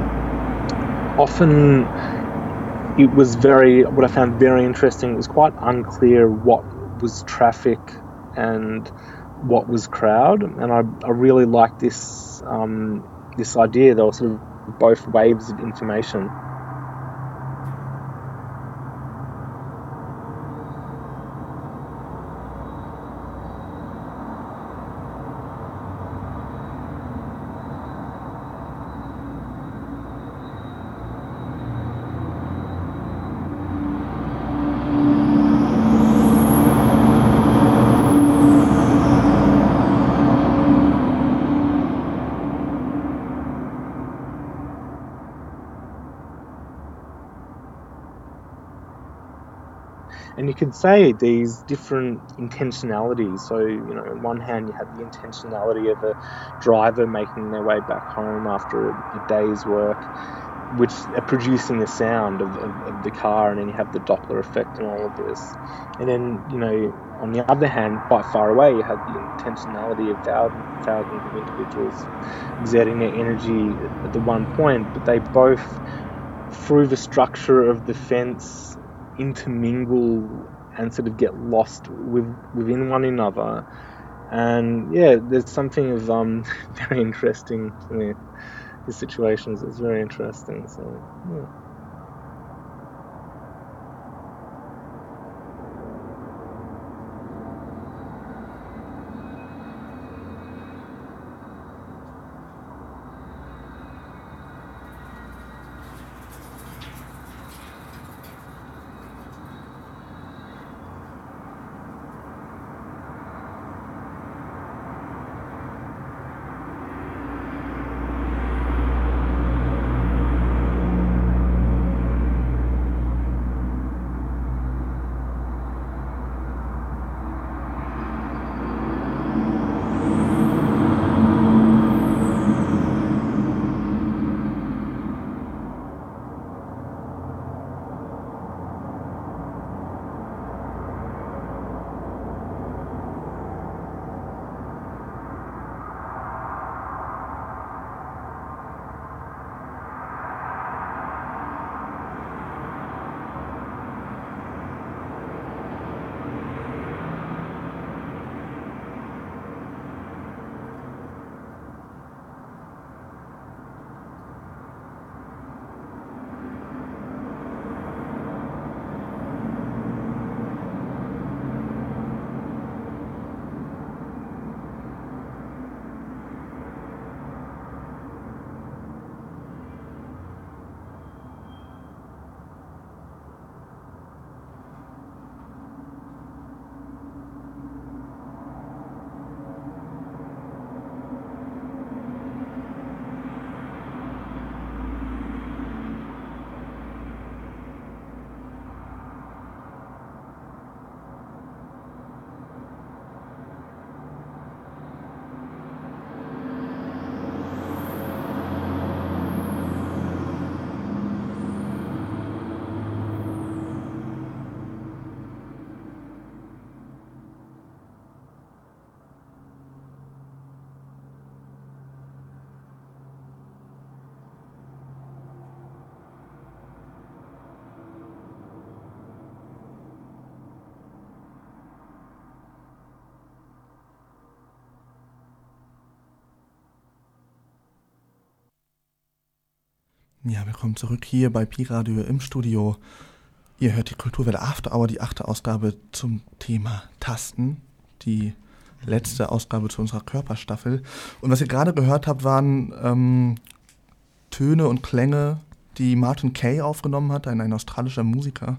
often it was very, what I found very interesting, it was quite unclear what was traffic and what was crowd. And I, I really like this um, this idea. There were sort of both waves of information. and you could say these different intentionalities. So, you know, on one hand, you have the intentionality of a driver making their way back home after a, day's work, which are producing the sound of, of, of, the car, and then you have the Doppler effect and all of this. And then, you know, on the other hand, quite far away, you have the intentionality of thousands, thousands of individuals exerting their energy at the one point, but they both, through the structure of the fence intermingle and sort of get lost with, within one another. And yeah, there's something of um, (laughs) very interesting to me. These situations, it's very interesting. So yeah. Ja, willkommen zurück hier bei Pi-Radio im Studio. Ihr hört die Kulturwelle After Hour, die achte Ausgabe zum Thema Tasten, die letzte Ausgabe zu unserer Körperstaffel. Und was ihr gerade gehört habt, waren ähm, Töne und Klänge, die Martin Kay aufgenommen hat, ein, ein australischer Musiker.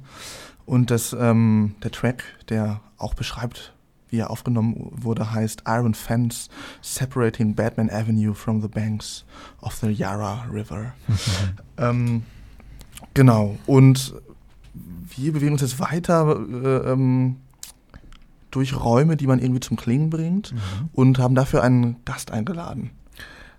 Und das, ähm, der Track, der auch beschreibt, wie er aufgenommen wurde, heißt Iron Fence Separating Batman Avenue from the Banks of the Yarra River. (laughs) ähm, genau, und wir bewegen uns jetzt weiter äh, ähm, durch Räume, die man irgendwie zum Klingen bringt mhm. und haben dafür einen Gast eingeladen.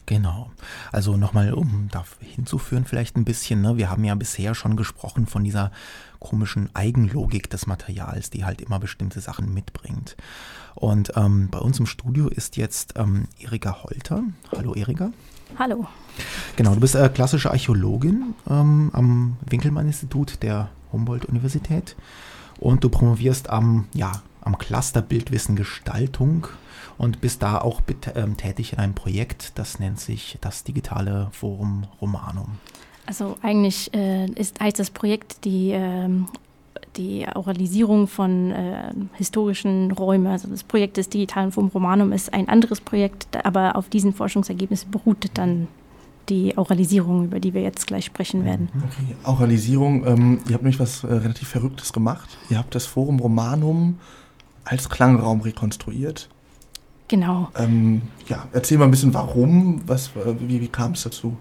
Genau. Also nochmal, um da hinzuführen vielleicht ein bisschen, ne? wir haben ja bisher schon gesprochen von dieser komischen Eigenlogik des Materials, die halt immer bestimmte Sachen mitbringt. Und ähm, bei uns im Studio ist jetzt ähm, Erika Holter. Hallo Erika. Hallo. Genau, du bist äh, klassische Archäologin ähm, am Winkelmann-Institut der Humboldt-Universität und du promovierst am, ja, am Cluster Bildwissen Gestaltung und bist da auch ähm, tätig in einem Projekt, das nennt sich das digitale Forum Romanum. Also eigentlich äh, ist, heißt das Projekt die, äh, die Oralisierung von äh, historischen Räumen. Also das Projekt des digitalen Forum Romanum ist ein anderes Projekt, aber auf diesen Forschungsergebnissen beruht dann die Auralisierung, über die wir jetzt gleich sprechen werden. Okay, Auralisierung, ähm, ihr habt nämlich was äh, relativ Verrücktes gemacht. Ihr habt das Forum Romanum als Klangraum rekonstruiert. Genau. Ähm, ja, erzähl mal ein bisschen, warum, was, äh, wie, wie kam es dazu?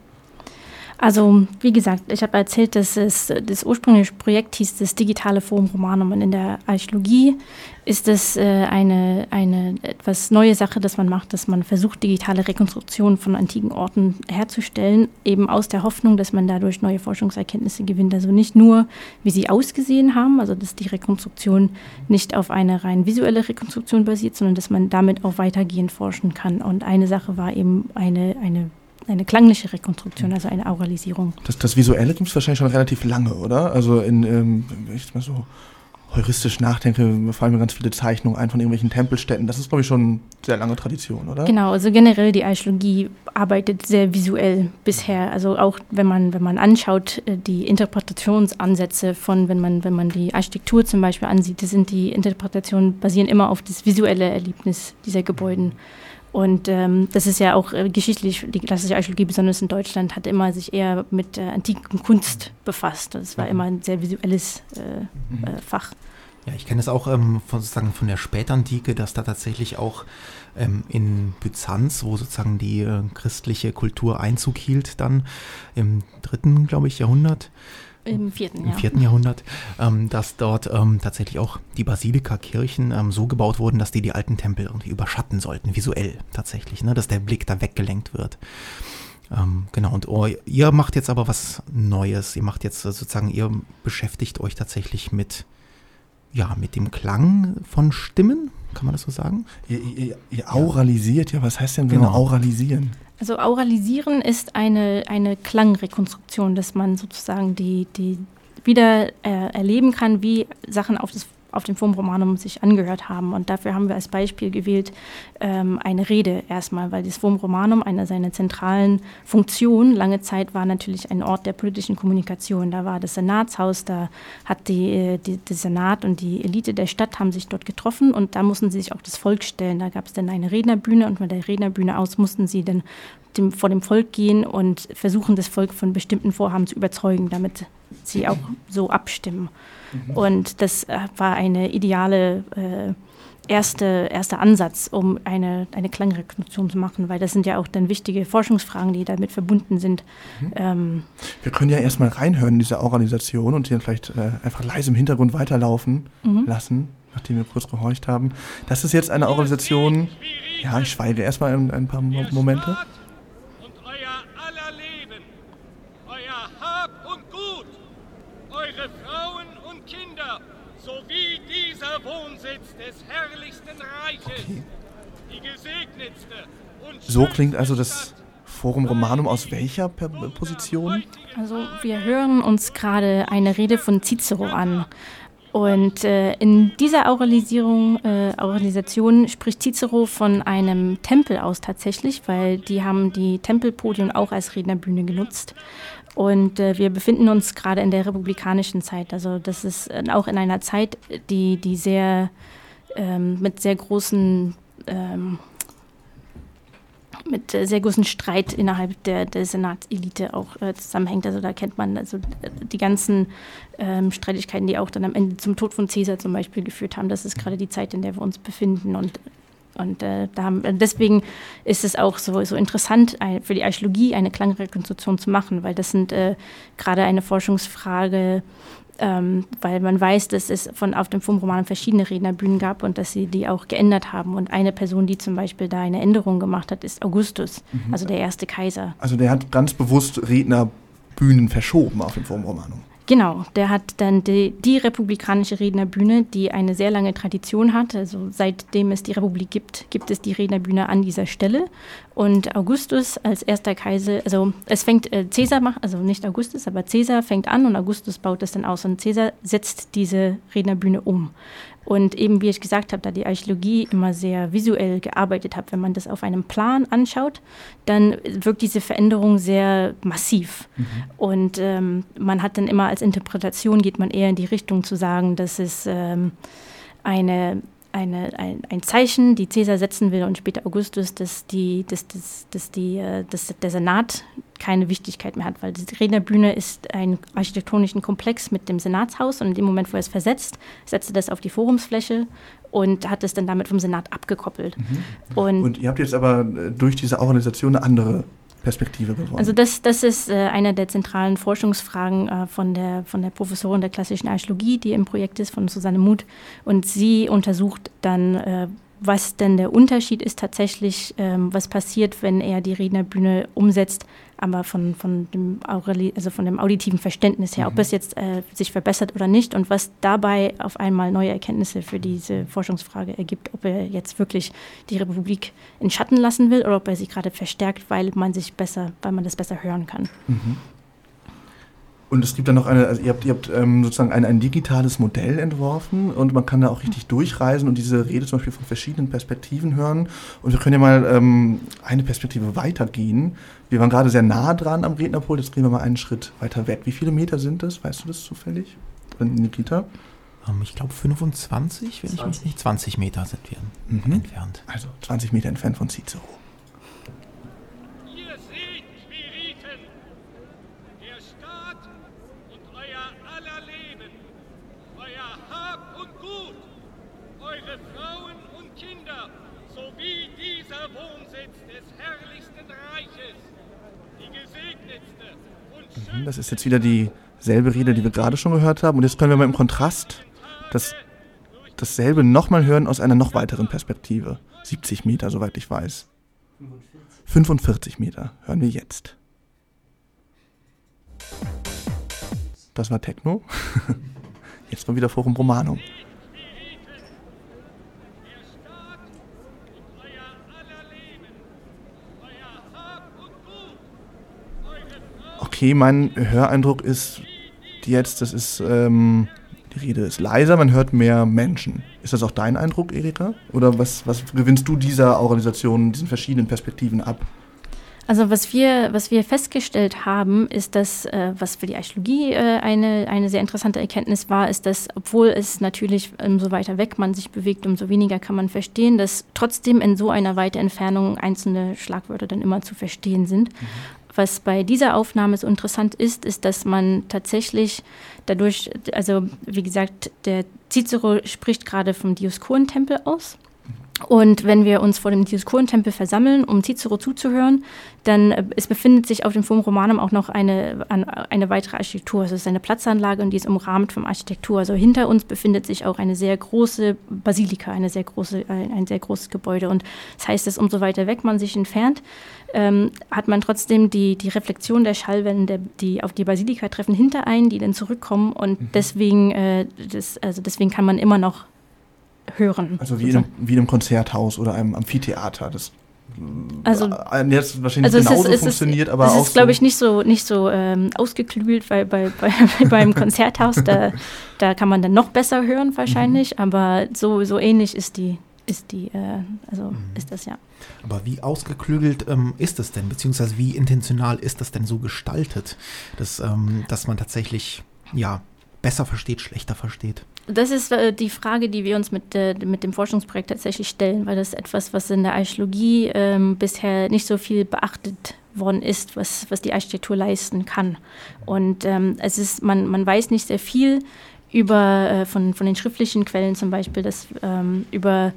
Also, wie gesagt, ich habe erzählt, dass es das ursprüngliche Projekt hieß das Digitale Forum Romanum. Und in der Archäologie ist es äh, eine, eine etwas neue Sache, dass man macht, dass man versucht, digitale Rekonstruktionen von antiken Orten herzustellen, eben aus der Hoffnung, dass man dadurch neue Forschungserkenntnisse gewinnt. Also nicht nur, wie sie ausgesehen haben, also dass die Rekonstruktion nicht auf eine rein visuelle Rekonstruktion basiert, sondern dass man damit auch weitergehend forschen kann. Und eine Sache war eben eine, eine eine klangliche Rekonstruktion, also eine Auralisierung. Das, das Visuelle gibt es wahrscheinlich schon relativ lange, oder? Also in, ähm, wenn ich mal so heuristisch nachdenke, fallen mir ganz viele Zeichnungen ein von irgendwelchen Tempelstätten. Das ist, glaube ich, schon eine sehr lange Tradition, oder? Genau, also generell die Archäologie arbeitet sehr visuell bisher. Also auch wenn man, wenn man anschaut, äh, die Interpretationsansätze von, wenn man, wenn man die Architektur zum Beispiel ansieht, sind die Interpretationen basieren immer auf das visuelle Erlebnis dieser Gebäuden. Und ähm, das ist ja auch äh, geschichtlich, die klassische Archäologie, besonders in Deutschland, hat immer sich eher mit äh, antiken Kunst befasst. Das war mhm. immer ein sehr visuelles äh, mhm. äh, Fach. Ja, ich kenne es auch ähm, von, sozusagen von der Spätantike, dass da tatsächlich auch ähm, in Byzanz, wo sozusagen die äh, christliche Kultur Einzug hielt, dann im dritten, glaube ich, Jahrhundert, im vierten, Im vierten Jahrhundert, ähm, dass dort ähm, tatsächlich auch die Basilika-Kirchen ähm, so gebaut wurden, dass die die alten Tempel irgendwie überschatten sollten, visuell tatsächlich, ne, dass der Blick da weggelenkt wird. Ähm, genau, und oh, ihr macht jetzt aber was Neues. Ihr macht jetzt sozusagen, ihr beschäftigt euch tatsächlich mit, ja, mit dem Klang von Stimmen, kann man das so sagen? Ihr, ihr, ihr auralisiert, ja, was heißt denn genau auralisieren? Also Auralisieren ist eine, eine Klangrekonstruktion, dass man sozusagen die, die wieder äh, erleben kann, wie Sachen auf das auf dem Forum Romanum sich angehört haben. Und dafür haben wir als Beispiel gewählt ähm, eine Rede erstmal, weil das Forum Romanum eine seiner zentralen Funktionen lange Zeit war natürlich ein Ort der politischen Kommunikation. Da war das Senatshaus, da hat die, äh, die, der Senat und die Elite der Stadt haben sich dort getroffen und da mussten sie sich auch das Volk stellen. Da gab es dann eine Rednerbühne und von der Rednerbühne aus mussten sie dann dem, vor dem Volk gehen und versuchen, das Volk von bestimmten Vorhaben zu überzeugen, damit sie auch so abstimmen. Mhm. Und das äh, war eine ideale äh, erste, erster Ansatz, um eine, eine Klangrekonstruktion zu machen, weil das sind ja auch dann wichtige Forschungsfragen, die damit verbunden sind. Mhm. Ähm, Wir können ja erstmal reinhören in diese Organisation und sie dann vielleicht äh, einfach leise im Hintergrund weiterlaufen mhm. lassen, nachdem wir kurz gehorcht haben. Das ist jetzt eine Organisation, ja, ich schweige erstmal ein, ein paar Mo Momente. Des herrlichsten Reiches, okay. die gesegnetste und So klingt also das Forum Romanum aus welcher Position? Also wir hören uns gerade eine Rede von Cicero an. Und äh, in dieser Auralisierung, äh, Auralisation spricht Cicero von einem Tempel aus tatsächlich, weil die haben die Tempelpodien auch als Rednerbühne genutzt. Und äh, wir befinden uns gerade in der republikanischen Zeit. Also das ist äh, auch in einer Zeit, die, die sehr ähm, mit sehr großen ähm, mit sehr großen Streit innerhalb der, der Senatselite auch äh, zusammenhängt. Also da kennt man also die ganzen ähm, Streitigkeiten, die auch dann am Ende zum Tod von Caesar zum Beispiel geführt haben. Das ist gerade die Zeit, in der wir uns befinden. Und, und äh, da haben, deswegen ist es auch so, so interessant, für die Archäologie eine Klangrekonstruktion zu machen, weil das sind äh, gerade eine Forschungsfrage, ähm, weil man weiß, dass es von auf dem Filmroman verschiedene Rednerbühnen gab und dass sie die auch geändert haben. Und eine Person, die zum Beispiel da eine Änderung gemacht hat, ist Augustus, mhm. also der erste Kaiser. Also der hat ganz bewusst Rednerbühnen verschoben auf dem Filmromanum. Genau, der hat dann die, die, republikanische Rednerbühne, die eine sehr lange Tradition hat. Also seitdem es die Republik gibt, gibt es die Rednerbühne an dieser Stelle. Und Augustus als erster Kaiser, also es fängt äh, Caesar macht, also nicht Augustus, aber Caesar fängt an und Augustus baut das dann aus und Caesar setzt diese Rednerbühne um. Und eben, wie ich gesagt habe, da die Archäologie immer sehr visuell gearbeitet hat, wenn man das auf einem Plan anschaut, dann wirkt diese Veränderung sehr massiv. Mhm. Und ähm, man hat dann immer als Interpretation, geht man eher in die Richtung zu sagen, dass es ähm, eine eine, ein, ein, Zeichen, die Caesar setzen will und später Augustus, dass, die, dass, dass, dass, die, äh, dass der Senat keine Wichtigkeit mehr hat, weil die Rednerbühne ist ein architektonischen Komplex mit dem Senatshaus und in dem Moment, wo er es versetzt, setzt er das auf die Forumsfläche und hat es dann damit vom Senat abgekoppelt. Mhm. Und, und, ihr habt jetzt aber äh, durch diese Organisation eine andere Perspektive gewonnen. Also das, das ist äh, eine der zentralen Forschungsfragen äh, von, der, von der Professorin der klassischen Archäologie, die im Projekt ist, von Susanne Muth. Und sie untersucht dann, äh, was denn der Unterschied ist tatsächlich, ähm, was passiert, wenn er die Rednerbühne umsetzt, aber von, von, dem, Aureli also von dem auditiven Verständnis her, mhm. ob es jetzt äh, sich verbessert oder nicht und was dabei auf einmal neue Erkenntnisse für diese Forschungsfrage ergibt, ob er jetzt wirklich die Republik in Schatten lassen will oder ob er sie gerade verstärkt, weil man sich besser, weil man das besser hören kann. Mhm. Und es gibt dann noch eine, also ihr habt, ihr habt ähm, sozusagen ein, ein digitales Modell entworfen und man kann da auch richtig durchreisen und diese Rede zum Beispiel von verschiedenen Perspektiven hören. Und wir können ja mal ähm, eine Perspektive weitergehen. Wir waren gerade sehr nah dran am Rednerpult, jetzt gehen wir mal einen Schritt weiter weg. Wie viele Meter sind das? Weißt du das zufällig? Nikita? Ähm, ich glaube 25, wenn 20. ich mich nicht. 20 Meter sind wir mhm. entfernt. Also 20 Meter entfernt von Cicero. Das ist jetzt wieder dieselbe Rede, die wir gerade schon gehört haben. Und jetzt können wir mal im Kontrast das, dasselbe nochmal hören aus einer noch weiteren Perspektive. 70 Meter, soweit ich weiß. 45 Meter hören wir jetzt. Das war Techno. (laughs) Jetzt mal wieder Forum Romanum. Okay, mein Höreindruck ist jetzt, das ist, ähm, die Rede ist leiser, man hört mehr Menschen. Ist das auch dein Eindruck, Erika? Oder was, was gewinnst du dieser Organisation, diesen verschiedenen Perspektiven ab? Also was wir, was wir festgestellt haben, ist, dass, äh, was für die Archäologie äh, eine, eine sehr interessante Erkenntnis war, ist, dass obwohl es natürlich umso weiter weg man sich bewegt, umso weniger kann man verstehen, dass trotzdem in so einer weiten Entfernung einzelne Schlagwörter dann immer zu verstehen sind. Mhm. Was bei dieser Aufnahme so interessant ist, ist, dass man tatsächlich dadurch, also wie gesagt, der Cicero spricht gerade vom Dioskurentempel aus. Und wenn wir uns vor dem Dioskurentempel versammeln, um Cicero zuzuhören, dann äh, es befindet sich auf dem Forum Romanum auch noch eine, eine weitere Architektur. Es ist eine Platzanlage und die ist umrahmt von Architektur. Also hinter uns befindet sich auch eine sehr große Basilika, eine sehr große, ein, ein sehr großes Gebäude. Und das heißt, dass umso weiter weg man sich entfernt, ähm, hat man trotzdem die, die Reflexion der Schallwellen, der, die auf die Basilika treffen, hinter einen, die dann zurückkommen. Und mhm. deswegen, äh, das, also deswegen kann man immer noch hören. Also wie in, einem, wie in einem Konzerthaus oder einem Amphitheater. Das Also, äh, jetzt wahrscheinlich also genauso es ist, funktioniert, es ist, aber es auch ist, glaube ich, nicht so nicht so ähm, ausgeklügelt, weil bei, bei, (laughs) beim Konzerthaus da, da kann man dann noch besser hören wahrscheinlich, Mhm. aber so so ähnlich ist die ist die äh, also Mhm. ist das ja. Aber wie ausgeklügelt ähm, ist es denn, beziehungsweise wie intentional ist das denn so gestaltet, dass, ähm, dass man tatsächlich ja besser versteht, schlechter versteht? Das ist äh, die Frage, die wir uns mit, äh, mit dem Forschungsprojekt tatsächlich stellen, weil das etwas, was in der Archäologie ähm, bisher nicht so viel beachtet worden ist, was, was die Architektur leisten kann. Und ähm, es ist, man, man weiß nicht sehr viel über, äh, von, von den schriftlichen Quellen zum Beispiel, dass, ähm, über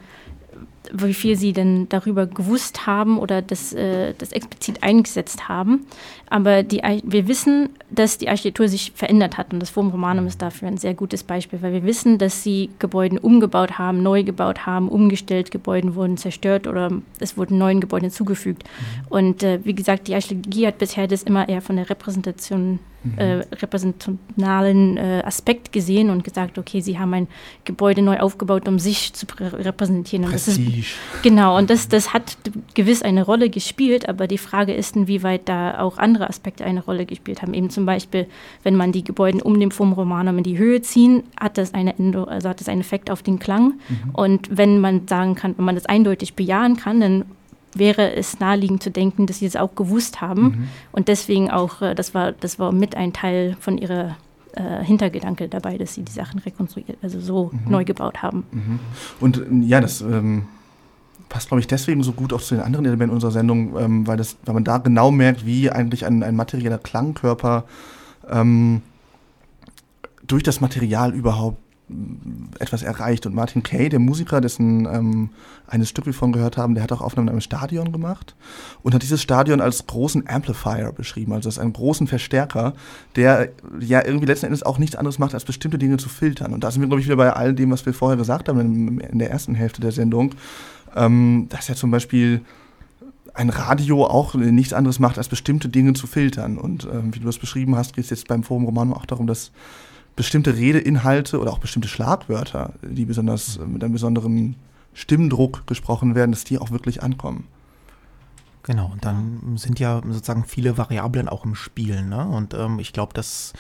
wie viel sie denn darüber gewusst haben oder das, äh, das explizit eingesetzt haben. Aber die, wir wissen, dass die Architektur sich verändert hat und das Forum Romanum ist dafür ein sehr gutes Beispiel, weil wir wissen, dass sie Gebäude umgebaut haben, neu gebaut haben, umgestellt, Gebäude wurden zerstört oder es wurden neuen Gebäuden hinzugefügt. Und äh, wie gesagt, die Archäologie hat bisher das immer eher von der Repräsentation äh, repräsentationalen äh, Aspekt gesehen und gesagt, okay, sie haben ein Gebäude neu aufgebaut, um sich zu prä- repräsentieren. Und das ist, Prestige. genau, und das, das hat gewiss eine Rolle gespielt, aber die Frage ist, inwieweit da auch andere Aspekte eine Rolle gespielt haben. Eben zum Beispiel, wenn man die Gebäude um den Forum Romanum in die Höhe ziehen, hat das eine Endo, also hat das einen Effekt auf den Klang. Mhm. Und wenn man sagen kann, wenn man das eindeutig bejahen kann, dann wäre es naheliegend zu denken, dass sie das auch gewusst haben Mhm. und deswegen auch, äh, das war, das war mit ein Teil von ihrer äh, Hintergedanke dabei, dass sie die Sachen rekonstruiert, also so Mhm. neu gebaut haben. Mhm. Und äh, ja, das ähm, passt, glaube ich, deswegen so gut auch zu den anderen Elementen unserer Sendung, ähm, weil, das, weil man da genau merkt, wie eigentlich ein, ein materieller Klangkörper ähm, durch das Material überhaupt etwas erreicht. Und Martin Kay, der Musiker, dessen ähm, eines Stück wir vorhin gehört haben, der hat auch Aufnahmen in einem Stadion gemacht und hat dieses Stadion als großen Amplifier beschrieben, also als einen großen Verstärker, der ja irgendwie letzten Endes auch nichts anderes macht, als bestimmte Dinge zu filtern. Und da sind wir, glaube ich, wieder bei all dem, was wir vorher gesagt haben in, in der ersten Hälfte der Sendung, ähm, dass ja zum Beispiel ein Radio auch nichts anderes macht, als bestimmte Dinge zu filtern. Und ähm, wie du das beschrieben hast, geht es jetzt beim Forum Romano auch darum, dass bestimmte Redeinhalte oder auch bestimmte Schlagwörter, die besonders mit einem besonderen Stimmdruck gesprochen werden, dass die auch wirklich ankommen. Genau, und dann sind ja sozusagen viele Variablen auch im Spiel. Ne? Und ähm, ich glaube, das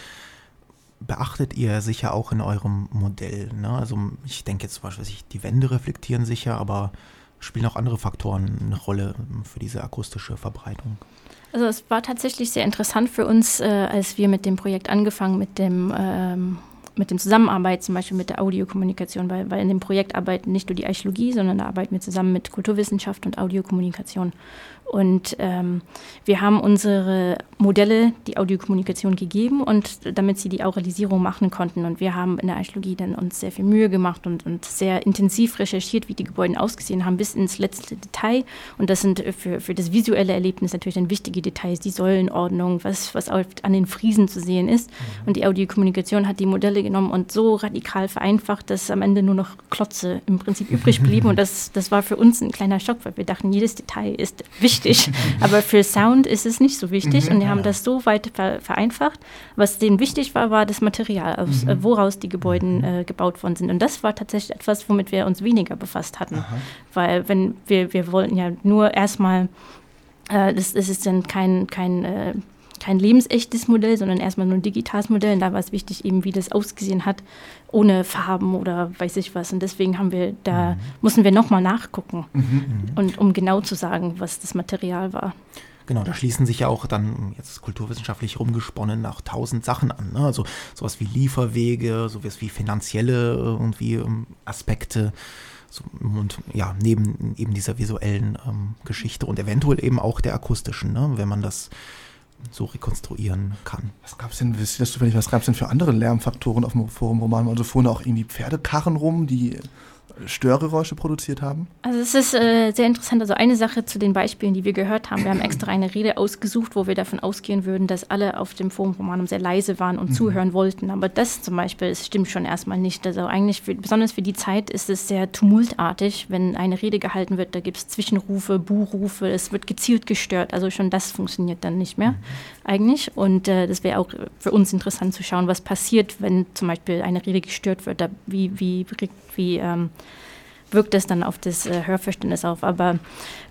beachtet ihr sicher auch in eurem Modell. Ne? Also ich denke jetzt zum Beispiel, die Wände reflektieren sicher, aber spielen auch andere Faktoren eine Rolle für diese akustische Verbreitung. Also es war tatsächlich sehr interessant für uns, äh, als wir mit dem Projekt angefangen, mit dem ähm, mit dem Zusammenarbeit zum Beispiel mit der Audiokommunikation, weil, weil in dem Projekt arbeiten nicht nur die Archäologie, sondern da arbeiten wir zusammen mit Kulturwissenschaft und Audiokommunikation. Und ähm, wir haben unsere Modelle die Audiokommunikation gegeben und damit sie die Auralisierung machen konnten. Und wir haben in der Archäologie dann uns sehr viel Mühe gemacht und, und sehr intensiv recherchiert, wie die Gebäude ausgesehen haben, bis ins letzte Detail. Und das sind für, für das visuelle Erlebnis natürlich dann wichtige Details, die Säulenordnung, was, was an den Friesen zu sehen ist. Und die Audiokommunikation hat die Modelle genommen und so radikal vereinfacht, dass am Ende nur noch Klotze im Prinzip übrig blieben. (laughs) Und das, das war für uns ein kleiner Schock, weil wir dachten, jedes Detail ist wichtig. (laughs) Aber für Sound ist es nicht so wichtig. Mhm. Und die haben Ja. das so weit ver vereinfacht. Was denen wichtig war, war das Material, aus, Mhm. äh, woraus die Gebäude äh, gebaut worden sind. Und das war tatsächlich etwas, womit wir uns weniger befasst hatten. Weil wenn wir, wir wollten ja nur erstmal, äh, das, das ist dann kein, kein äh, kein lebensechtes Modell, sondern erstmal nur ein digitales Modell. Und da war es wichtig, eben wie das ausgesehen hat, ohne Farben oder weiß ich was. Und deswegen haben wir da, mussten wir nochmal nachgucken, und um genau zu sagen, was das Material war. Genau, da schließen sich ja auch dann, jetzt kulturwissenschaftlich rumgesponnen, nach tausend Sachen an. Ne? Also sowas wie Lieferwege, sowas wie finanzielle irgendwie ähm, Aspekte. So, und ja, neben eben dieser visuellen ähm, Geschichte und eventuell eben auch der akustischen, ne? wenn man das so rekonstruieren kann. Was gab es denn, was gab es denn für andere Lärmfaktoren auf dem Forum Roman? Also fuhren auch irgendwie Pferdekarren rum, die Störgeräusche produziert haben? Also es ist äh, sehr interessant. Also eine Sache zu den Beispielen, die wir gehört haben. Wir haben extra eine Rede ausgesucht, wo wir davon ausgehen würden, dass alle auf dem Forum Romanum sehr leise waren und Mhm. zuhören wollten. Aber das zum Beispiel, es stimmt schon erstmal nicht. Also eigentlich, für, besonders für die Zeit, ist es sehr tumultartig, wenn eine Rede gehalten wird. Da gibt es Zwischenrufe, Buhrufe, es wird gezielt gestört. Also schon das funktioniert dann nicht mehr eigentlich. Und äh, das wäre auch für uns interessant zu schauen, was passiert, wenn zum Beispiel eine Rede gestört wird. Da, wie, wie, wie ähm, wirkt es dann auf das äh, Hörverständnis auf. Aber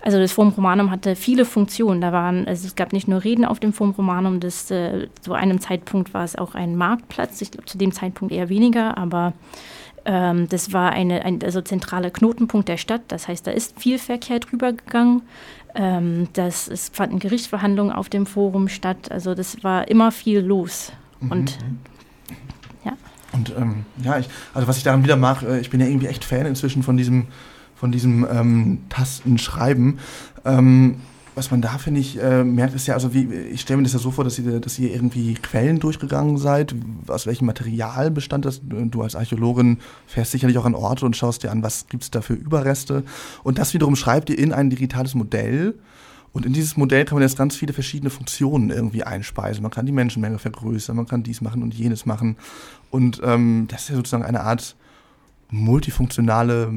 also das Forum Romanum hatte viele Funktionen. Da waren, also es gab nicht nur Reden auf dem Forum Romanum, das, äh, zu einem Zeitpunkt war es auch ein Marktplatz. Ich glaube, zu dem Zeitpunkt eher weniger, aber ähm, das war eine, ein also zentraler Knotenpunkt der Stadt. Das heißt, da ist viel Verkehr drüber gegangen. Ähm, das, es fanden Gerichtsverhandlungen auf dem Forum statt. Also das war immer viel los. Mhm. Und ja. Und ähm, ja, ich, also was ich daran wieder mag, äh, ich bin ja irgendwie echt Fan inzwischen von diesem, von diesem ähm, Tastenschreiben. Ähm, was man da, finde ich, äh, merkt, ist ja, also wie, ich stelle mir das ja so vor, dass ihr, dass ihr irgendwie Quellen durchgegangen seid, aus welchem Material bestand das? Du als Archäologin fährst sicherlich auch an Orte und schaust dir an, was gibt es da für Überreste. Und das wiederum schreibt ihr in ein digitales Modell. Und in dieses Modell kann man jetzt ganz viele verschiedene Funktionen irgendwie einspeisen. Man kann die Menschenmenge vergrößern, man kann dies machen und jenes machen. Und ähm, das ist ja sozusagen eine Art multifunktionale,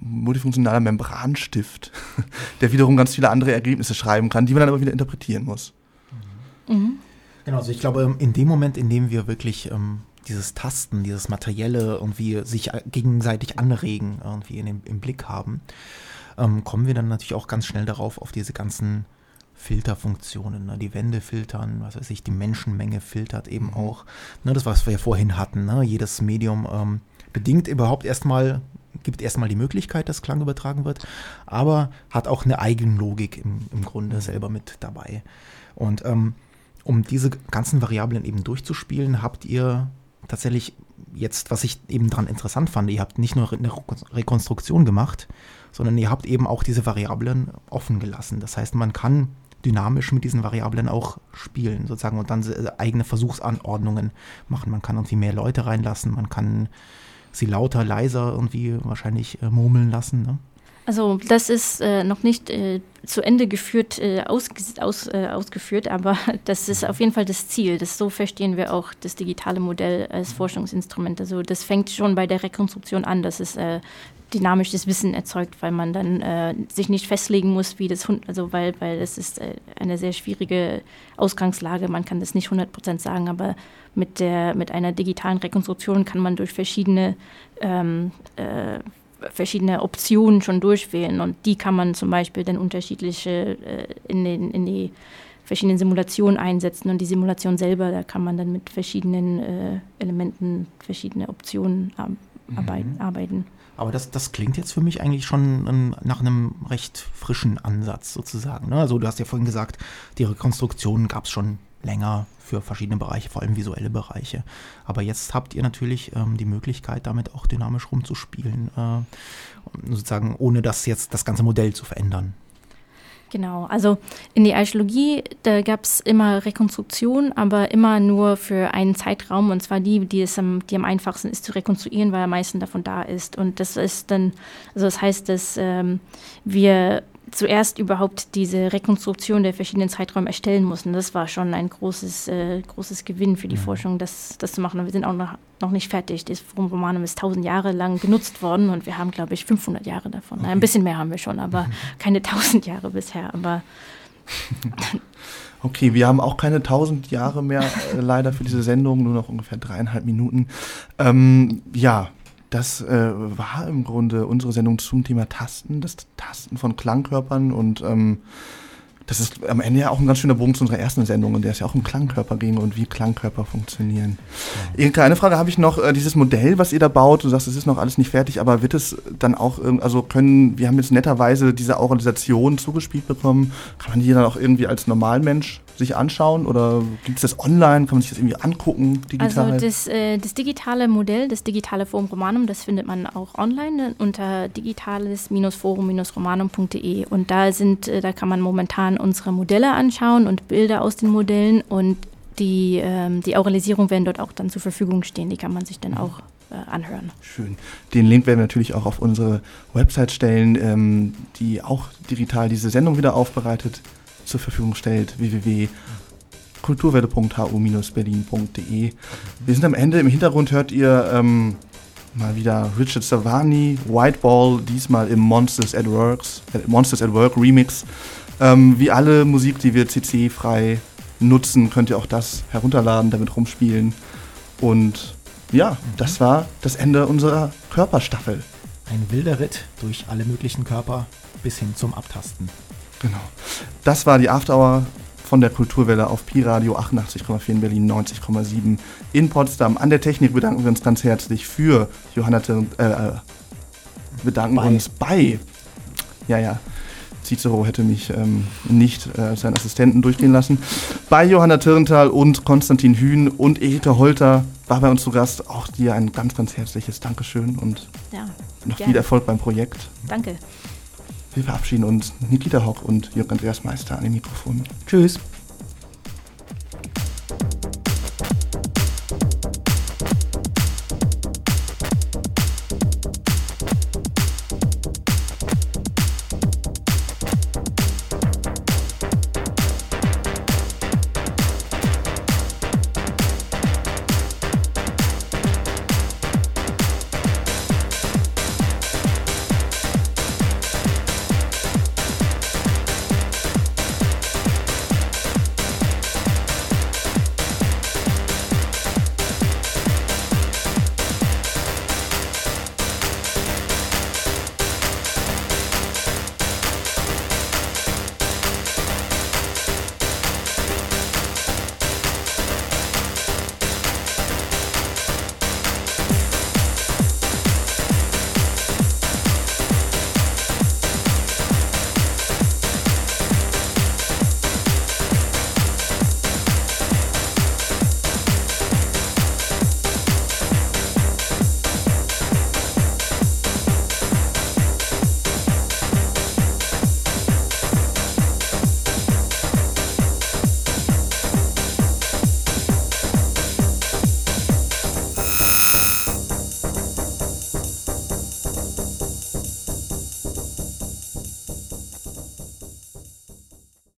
multifunktionaler Membranstift, (laughs) der wiederum ganz viele andere Ergebnisse schreiben kann, die man dann aber wieder interpretieren muss. Mhm. Genau, also ich glaube, in dem Moment, in dem wir wirklich ähm, dieses Tasten, dieses Materielle irgendwie sich gegenseitig anregen, irgendwie in den, im Blick haben, ähm, kommen wir dann natürlich auch ganz schnell darauf, auf diese ganzen Filterfunktionen. Ne? Die Wände filtern, was weiß ich, die Menschenmenge filtert eben mhm. auch. Ne? Das, was wir ja vorhin hatten. Ne? Jedes Medium ähm, bedingt überhaupt erstmal, gibt erstmal die Möglichkeit, dass Klang übertragen wird, aber hat auch eine Eigenlogik im, im Grunde mhm. selber mit dabei. Und ähm, um diese ganzen Variablen eben durchzuspielen, habt ihr tatsächlich jetzt, was ich eben daran interessant fand, ihr habt nicht nur eine Rekonstruktion gemacht, sondern ihr habt eben auch diese Variablen offen gelassen. Das heißt, man kann dynamisch mit diesen Variablen auch spielen, sozusagen, und dann eigene Versuchsanordnungen machen. Man kann irgendwie mehr Leute reinlassen, man kann sie lauter, leiser irgendwie wahrscheinlich äh, murmeln lassen. Ne? Also das ist äh, noch nicht äh, zu Ende geführt, äh, aus, aus, äh, ausgeführt, aber (laughs) das ist auf jeden Fall das Ziel. Das, so verstehen wir auch das digitale Modell als Forschungsinstrument. Also das fängt schon bei der Rekonstruktion an, dass es äh, dynamisches Wissen erzeugt, weil man dann äh, sich nicht festlegen muss, wie das Hund, also weil, weil es ist eine sehr schwierige Ausgangslage. Man kann das nicht 100 Prozent sagen, aber mit, der, mit einer digitalen Rekonstruktion kann man durch verschiedene, ähm, äh, verschiedene Optionen schon durchwählen und die kann man zum Beispiel dann unterschiedliche äh, in, den, in die verschiedenen Simulationen einsetzen und die Simulation selber, da kann man dann mit verschiedenen äh, Elementen verschiedene Optionen ar mhm. Aber das, das klingt jetzt für mich eigentlich schon um, nach einem recht frischen Ansatz sozusagen. Ne? Also du hast ja vorhin gesagt, die Rekonstruktion gab es schon länger für verschiedene Bereiche, vor allem visuelle Bereiche. Aber jetzt habt ihr natürlich ähm, die Möglichkeit, damit auch dynamisch rumzuspielen, äh, sozusagen ohne das jetzt das ganze Modell zu verändern. Genau, also in der Archäologie, da gab es immer Rekonstruktion, aber immer nur für einen Zeitraum und zwar die, die, es am, die am einfachsten ist zu rekonstruieren, weil am meisten davon da ist. Und das ist dann, also das heißt, dass ähm, wir zuerst überhaupt diese Rekonstruktion der verschiedenen Zeiträume erstellen mussten. Das war schon ein großes, äh, großes Gewinn für die mhm. Forschung, das, das zu machen. Und wir sind auch noch, noch nicht fertig. Das Forum Romanum ist tausend Jahre lang genutzt worden und wir haben, glaube ich, 500 Jahre davon. Okay. Ein bisschen mehr haben wir schon, aber mhm. keine tausend Jahre bisher. Aber (laughs) Okay, wir haben auch keine tausend Jahre mehr äh, leider für diese Sendung, nur noch ungefähr dreieinhalb Minuten. Ähm, ja, das äh, war im Grunde unsere Sendung zum Thema Tasten, das Tasten von Klangkörpern und ähm, das ist am Ende ja auch ein ganz schöner Bogen zu unserer ersten Sendung, in der es ja auch um Klangkörper ging und wie Klangkörper funktionieren. Ja. Inke, eine Frage habe ich noch, äh, dieses Modell, was ihr da baut, du sagst, es ist noch alles nicht fertig, aber wird es dann auch, also können, wir haben jetzt netterweise diese Organisation zugespielt bekommen, kann man die dann auch irgendwie als Normalmensch sich anschauen oder gibt es das online? Kann man sich das irgendwie angucken, digital? Also das, äh, das digitale Modell, das digitale Forum Romanum, das findet man auch online unter digitales-forum-romanum.de und da sind, äh, da kann man momentan unsere Modelle anschauen und Bilder aus den Modellen und die, ähm, die Auralisierung werden dort auch dann zur Verfügung stehen. Die kann man sich dann auch äh, anhören. Schön. Den Link werden wir natürlich auch auf unsere Website stellen, ähm, die auch digital diese Sendung wieder aufbereitet zur Verfügung stellt, www.kulturwelle.hu-berlin.de. Wir sind am Ende, im Hintergrund hört ihr ähm, mal wieder Richard Savani, Whiteball, diesmal im Monsters at, Works, äh, Monsters at Work Remix. Ähm, wie alle Musik, die wir CC-frei nutzen, könnt ihr auch das herunterladen, damit rumspielen. Und ja, das war das Ende unserer Körperstaffel. ein wilder Ritt durch alle möglichen Körper bis hin zum Abtasten. Genau. Das war die After Hour von der Kulturwelle auf Pi Radio 88,4 in Berlin, 90,7 in Potsdam. An der Technik bedanken wir uns ganz herzlich für Johanna Tirn, äh, bedanken bei. uns bei. Ja, ja. Cicero hätte mich ähm, nicht äh, seinen Assistenten durchgehen lassen. Bei Johanna Tirntal und Konstantin Hühn und Erika Holter war bei uns zu Gast. Auch dir ein ganz, ganz herzliches Dankeschön und ja, noch gerne. viel Erfolg beim Projekt. Danke. Wir verabschieden uns. Nikita Hock und Jörg Andreas Meister an den Mikrofonen. Tschüss.